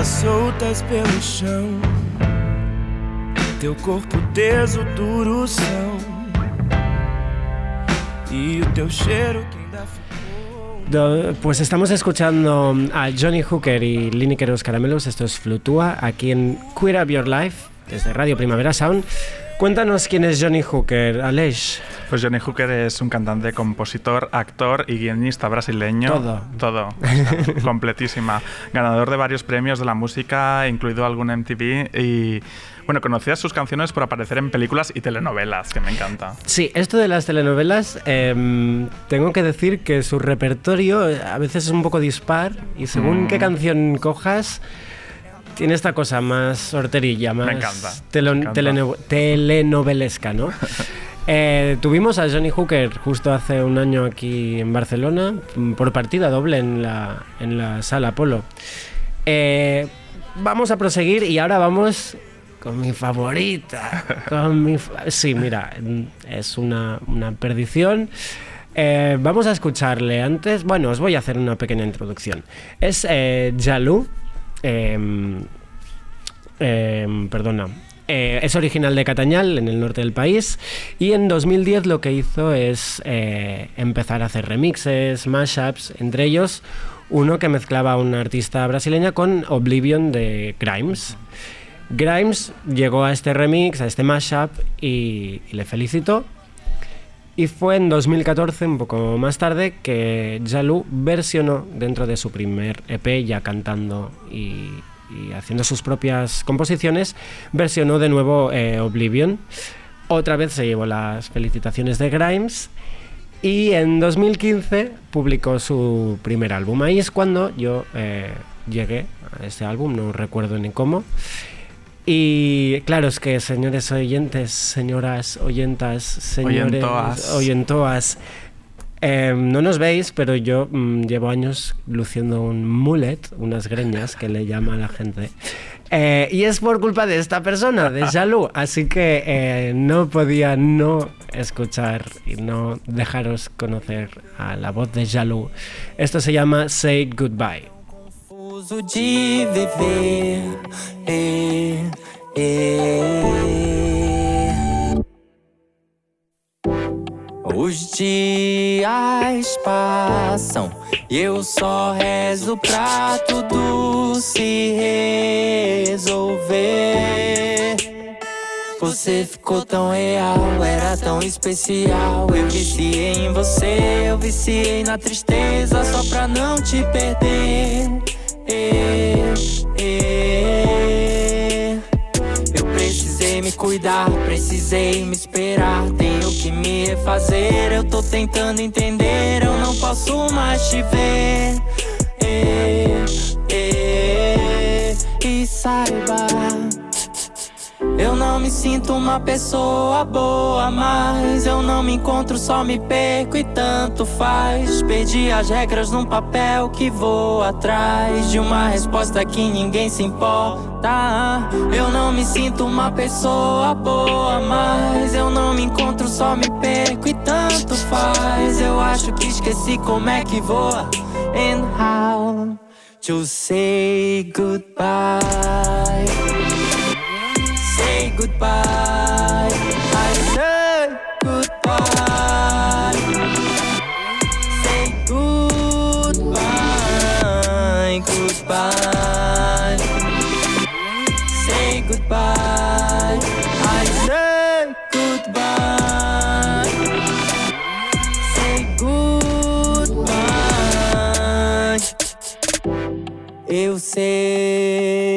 Speaker 9: Soltas pelo chão. Teu corpo teso, duro são. E o teu cheiro que ainda ficou.
Speaker 3: Pues estamos escuchando a Johnny Hooker y Lineker Los Caramelos, esto es Flutúa, aquí en Queer Up Your Life, desde Radio Primavera Sound. Cuéntanos quién es Johnny Hooker, Aleix.
Speaker 4: Pues Johnny Hooker es un cantante, compositor, actor y guionista brasileño.
Speaker 3: Todo.
Speaker 4: Todo. O sea, completísima. Ganador de varios premios de la música, incluido algún MTV. Y bueno, conocías sus canciones por aparecer en películas y telenovelas, que me encanta.
Speaker 3: Sí, esto de las telenovelas, em, tengo que decir que su repertorio eh, a veces es un poco dispar y según
Speaker 4: Mm.
Speaker 3: qué canción cojas, tiene esta cosa más horterilla, más
Speaker 4: encanta,
Speaker 3: telo-
Speaker 4: me encanta.
Speaker 3: teleno- telenovelesca, ¿no? Eh, tuvimos a Johnny Hooker justo hace un año aquí en Barcelona mm, por partida doble en la, en la sala Apolo. Eh, vamos a proseguir y ahora vamos con mi favorita. Con mi fa- sí, mira, mm, es una, una perdición. Eh, vamos a escucharle antes. Bueno, os voy a hacer una pequeña introducción. Es eh, Jalou. em, em, perdona. Eh, es original de Catañal, en el norte del país, y en 2010 lo que hizo es eh, empezar a hacer remixes, mashups, entre ellos uno que mezclaba a una artista brasileña con Oblivion de Grimes. Grimes llegó a este remix, a este mashup, y, y le felicitó. Y fue en 2014, un poco más tarde, que Jalou versionó dentro de su primer EP, ya cantando y, y haciendo sus propias composiciones, versionó de nuevo eh, Oblivion. Otra vez se llevó las felicitaciones de Grimes. Y en 2015 publicó su primer álbum. Ahí es cuando yo eh, llegué a este álbum, no recuerdo ni cómo. Y claro, es que señores oyentes, señoras oyentas, señores
Speaker 4: Oyentoas.
Speaker 3: oyentoas, eh, no nos veis, pero yo mm, llevo años luciendo un mullet, unas greñas que le llama a la gente. Eh, y es por culpa de esta persona, de Jalou. Así que eh, no podía no escuchar y no dejaros conocer a la voz de Jalou. Esto se llama Say Goodbye.
Speaker 11: Os dias passam e eu só rezo pra tudo se resolver. Você ficou tão real, era tão especial. Eu viciei em você, eu viciei na tristeza só pra não te perder. É, é. Me cuidar, precisei me esperar. Tenho que me refazer, eu tô tentando entender. Eu não posso mais te ver. É, é. E saiba. Eu não me sinto uma pessoa boa, mas eu não me encontro, só me perco e tanto faz. Perdi as regras num papel que vou atrás de uma resposta que ninguém se importa. Eu não me sinto uma pessoa boa, mas eu não me encontro, só me perco e tanto faz. Eu acho que esqueci como é que voa and how to say goodbye. Goodbye. I say goodbye. Say goodbye. Goodbye. Say goodbye. I say goodbye. Say goodbye. Eu sei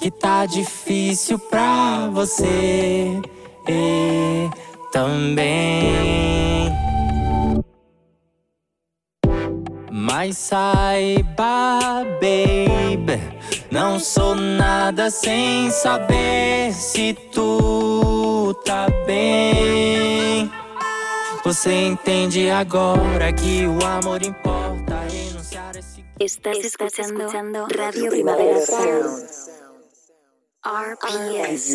Speaker 11: que tá difícil pra você e também. Mas saiba, baby, não sou nada sem saber se tu tá bem. Você entende agora que o amor importa, renunciar a esse
Speaker 1: Estás, escuchando, Radio Primavera Sound. RPS.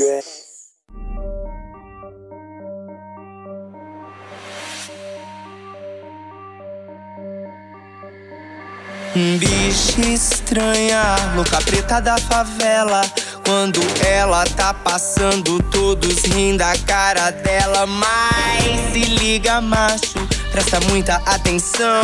Speaker 12: Bicha estranha, louca preta da favela. Quando ela tá passando, todos riem da cara dela. Mas se liga, macho, presta muita atenção.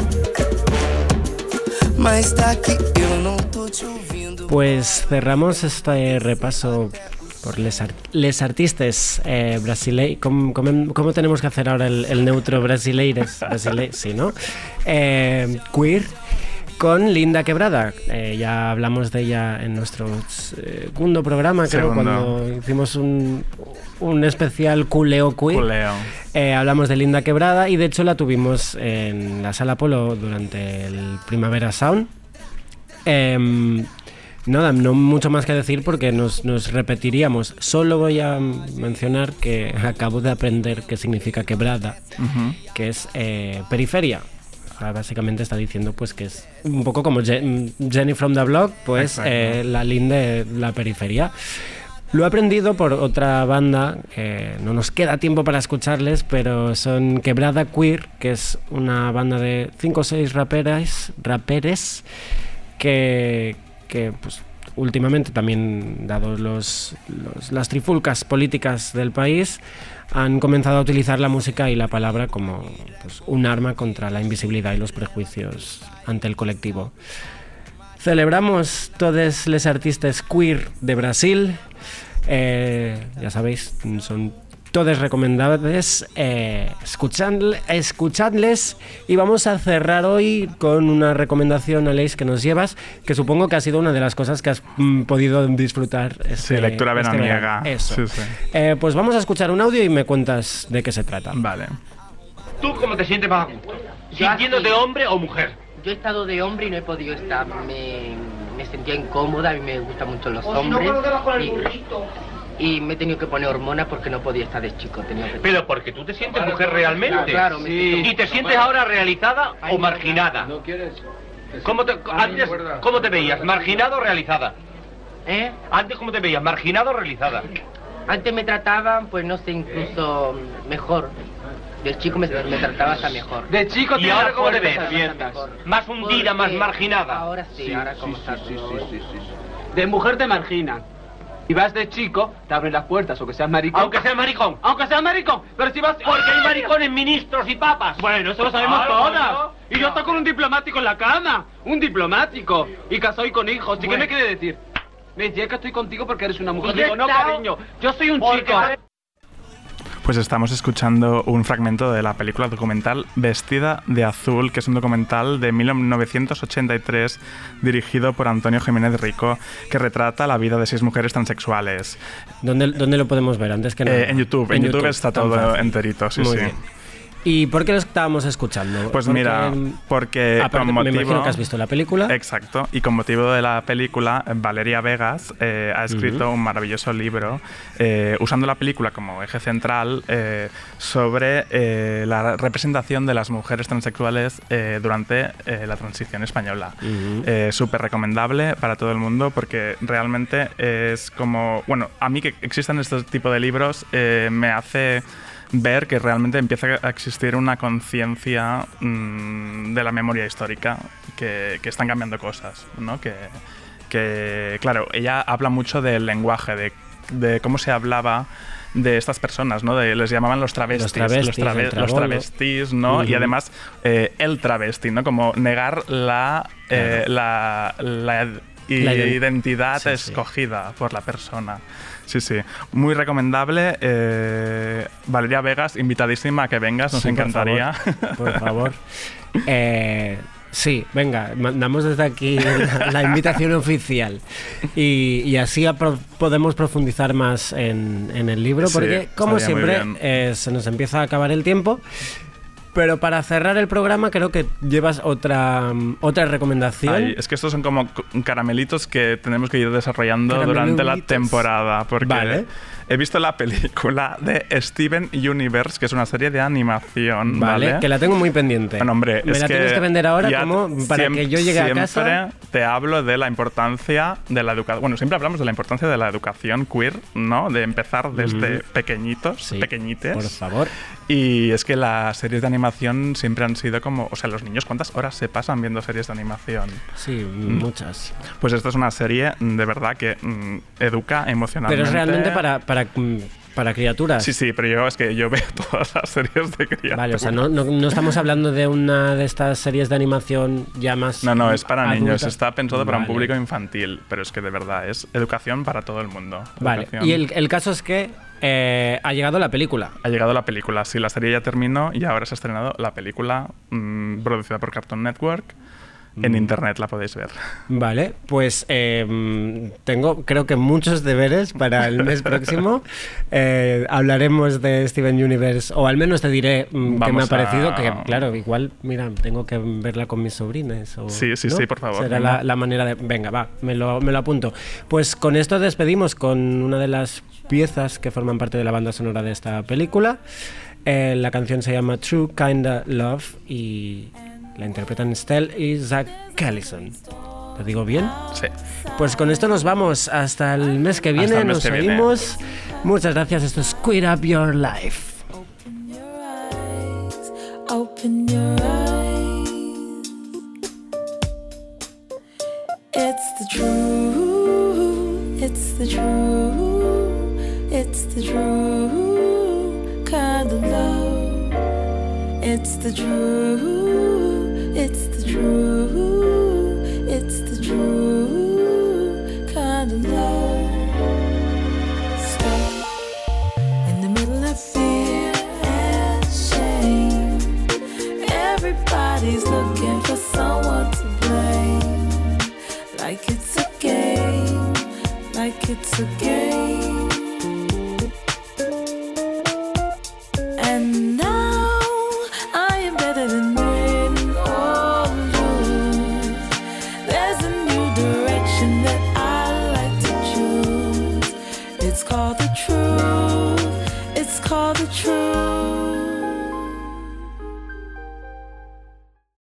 Speaker 3: Pues cerramos este repaso por les, ar- les artistas eh, brasileiros. ¿Cómo, tenemos que hacer ahora el, el neutro brasileires? Brasile sí, ¿no? Eh, queer con Linda Quebrada. Eh, ya hablamos de ella en nuestro segundo programa, creo,
Speaker 4: Segundo.
Speaker 3: cuando hicimos un, un especial culeo queer.
Speaker 4: Culeo.
Speaker 3: Eh, hablamos de Linda Quebrada y de hecho la tuvimos en la sala Polo durante el Primavera Sound. Em, nada, no mucho más que decir porque nos, nos repetiríamos. Solo voy a mencionar que acabo de aprender qué significa quebrada, que es eh, periferia. Sea, básicamente está diciendo pues que es un poco como Je- Jenny from the Block, pues eh, la linda de la periferia. Lo he aprendido por otra banda, no nos queda tiempo para escucharles, pero son Quebrada Queer, que es una banda de 5 o 6 raperas, raperes que, que pues, últimamente también, dado los, los- las trifulcas políticas del país, han comenzado a utilizar la música y la palabra como pues, un arma contra la invisibilidad y los prejuicios ante el colectivo. Celebramos todos los artistas queer de Brasil. Eh, ya sabéis, son todos recomendables. Eh, escuchadle- escuchadles. Y vamos a cerrar hoy con una recomendación, Aleix, que nos llevas, que supongo que ha sido una de las cosas que has mm, podido disfrutar.
Speaker 4: Sí,
Speaker 3: este-
Speaker 4: lectura
Speaker 3: este
Speaker 4: veraniega.
Speaker 3: verano. Eso.
Speaker 4: Sí, sí.
Speaker 3: Eh, pues vamos a escuchar un audio y me cuentas de qué se trata.
Speaker 4: Vale.
Speaker 13: ¿Tú cómo te sientes más a gusto? ¿Sintiéndote hombre o mujer?
Speaker 14: Yo he estado de hombre y no he podido estar. Me, me sentía incómoda, a mí me gustan mucho los
Speaker 13: O si no,
Speaker 14: hombres. y-
Speaker 13: burrito.
Speaker 14: Y, me he tenido que poner hormonas porque no podía estar de chico. Tenía que...
Speaker 13: Pero porque tú te sientes mujer realmente.
Speaker 14: Claro, me siento-
Speaker 13: ¿Y te sientes ahora realizada o marginada?
Speaker 14: ¿No quieres?
Speaker 13: ¿Cómo te, antes, ¿Cómo te veías? ¿Marginada o realizada?
Speaker 14: ¿Eh?
Speaker 13: Antes, ¿cómo te veías? ¿Marginada o realizada?
Speaker 14: Antes me trataban, pues no sé, incluso mejor. De chico me, me trataba hasta mejor.
Speaker 13: De chico ¿Y ahora cómo te ves?
Speaker 14: Bien.
Speaker 13: ¿Más hundida, más marginada?
Speaker 14: Ahora sí, ahora como está todo.
Speaker 15: De mujer te marginan. Si vas de chico, te abren las puertas, o que seas maricón.
Speaker 13: Aunque seas maricón.
Speaker 15: Aunque seas maricón. Pero si vas...
Speaker 13: Porque hay maricones ministros y papas.
Speaker 15: Bueno, eso lo sabemos
Speaker 13: Ah,
Speaker 15: todas. Y yo estoy con un diplomático en la cama. Un diplomático. Y casado y con hijos. ¿Y qué me quiere decir? Me decía que estoy contigo porque eres una mujer. Digo, no, cariño. Yo soy un
Speaker 13: Porque-
Speaker 15: chico.
Speaker 4: Pues estamos escuchando un fragmento de la película documental Vestida de Azul, que es un documental de 1983 dirigido por Antonio Jiménez Rico, que retrata la vida de seis mujeres transexuales.
Speaker 3: ¿Dónde, dónde lo podemos ver? Antes que nada.
Speaker 4: Eh, en YouTube, en, YouTube, está todo enterito, sí,
Speaker 3: Muy
Speaker 4: sí.
Speaker 3: bien. ¿Y por qué lo estábamos escuchando?
Speaker 4: Pues
Speaker 3: Porque,
Speaker 4: mira, porque
Speaker 3: aparte,
Speaker 4: con
Speaker 3: me
Speaker 4: motivo...
Speaker 3: imagino que has visto la película.
Speaker 4: Exacto, y con motivo de la película, Valeria Vegas eh, ha escrito un maravilloso libro eh, usando la película como eje central eh, sobre eh, la representación de las mujeres transexuales durante la transición española. Eh, Súper recomendable para todo el mundo porque realmente es como, bueno, a mí que existan este tipo de libros me hace ver que realmente empieza a existir una conciencia mm, de la memoria histórica, que, que están cambiando cosas, ¿no? Que, que, claro, ella habla mucho del lenguaje, de, de cómo se hablaba de estas personas, ¿no? De, les llamaban los travestis,
Speaker 3: Los travestis,
Speaker 4: los, trave- los travestis, ¿no? Y además eh, el travesti, ¿no? Como negar la, eh, la, la id-
Speaker 3: La ident-
Speaker 4: identidad
Speaker 3: Sí, sí.
Speaker 4: escogida por la persona. Sí, sí. Muy recomendable. eh, Valeria Vegas, invitadísima a que vengas, nos
Speaker 3: Sí, por
Speaker 4: encantaría.
Speaker 3: favor, Por favor. Eh, sí, venga, mandamos desde aquí la, la invitación oficial. Y, y así podemos profundizar más en, en el libro,
Speaker 4: Sí,
Speaker 3: porque, como siempre, eh, se nos empieza a acabar el tiempo. Pero para cerrar el programa creo que llevas otra, otra recomendación.
Speaker 4: Ay, es que estos son como caramelitos que tenemos que ir desarrollando durante la temporada. Porque
Speaker 3: Vale.
Speaker 4: he visto la película de Steven Universe, que es una serie de animación.
Speaker 3: Vale,
Speaker 4: Vale,
Speaker 3: que la tengo muy pendiente.
Speaker 4: Bueno, hombre,
Speaker 3: Me
Speaker 4: es
Speaker 3: la
Speaker 4: que
Speaker 3: tienes que vender ahora como para que yo llegue a casa.
Speaker 4: Siempre te hablo de la importancia de la educación. Bueno, siempre hablamos de la importancia de la educación queer, ¿no? De empezar desde pequeñitos, pequeñites.
Speaker 3: por favor.
Speaker 4: Y es que las series de animación siempre han sido como. O sea, los niños, ¿cuántas horas se pasan viendo series de animación?
Speaker 3: Sí,
Speaker 4: Mm.
Speaker 3: muchas.
Speaker 4: Pues esta es una serie de verdad que mm, educa emocionalmente.
Speaker 3: Pero es realmente para, para, mm, para criaturas.
Speaker 4: Sí, sí, pero yo es que yo veo todas las series de criaturas.
Speaker 3: Vale, o sea, no, no, no estamos hablando de una de estas series de animación ya más.
Speaker 4: No, no, es para
Speaker 3: adulta.
Speaker 4: niños, está pensado para un público infantil, pero es que de verdad es educación para todo el mundo.
Speaker 3: Vale,
Speaker 4: Educación.
Speaker 3: y el, el caso es que eh, ha llegado la película.
Speaker 4: Ha llegado la película, sí, la serie ya terminó y ahora se ha estrenado la película mm, producida por Cartoon Network. En
Speaker 3: Mm.
Speaker 4: internet la podéis ver.
Speaker 3: Vale, pues eh, mm, tengo creo que muchos deberes para el mes próximo. Eh, hablaremos de Steven Universe, o al menos te diré mm, qué me ha parecido,
Speaker 4: a-
Speaker 3: que claro, igual, mira, tengo que verla con mis sobrinas. O,
Speaker 4: Sí, sí,
Speaker 3: ¿no?
Speaker 4: sí, por favor,
Speaker 3: Será la, la manera de... Venga, va, me lo, me lo apunto. Pues con esto despedimos con una de las piezas que forman parte de la banda sonora de esta película. Eh, la canción se llama True Kinda Love y la interpretan Stell y Zach Callison. ¿Lo digo bien?
Speaker 4: Sí.
Speaker 3: Pues con esto nos vamos hasta el mes que viene.
Speaker 4: Mes
Speaker 3: nos
Speaker 4: que viene.
Speaker 3: oímos. Muchas gracias. Esto es Queer Up Your Life.
Speaker 8: Open your eyes. It's the truth. It's the truth. It's the true kind of love. It's the true. It's the true. It's the true kind of love. Stuck in the middle of fear and shame. Everybody's looking for someone to blame. Like it's a game, like it's a game.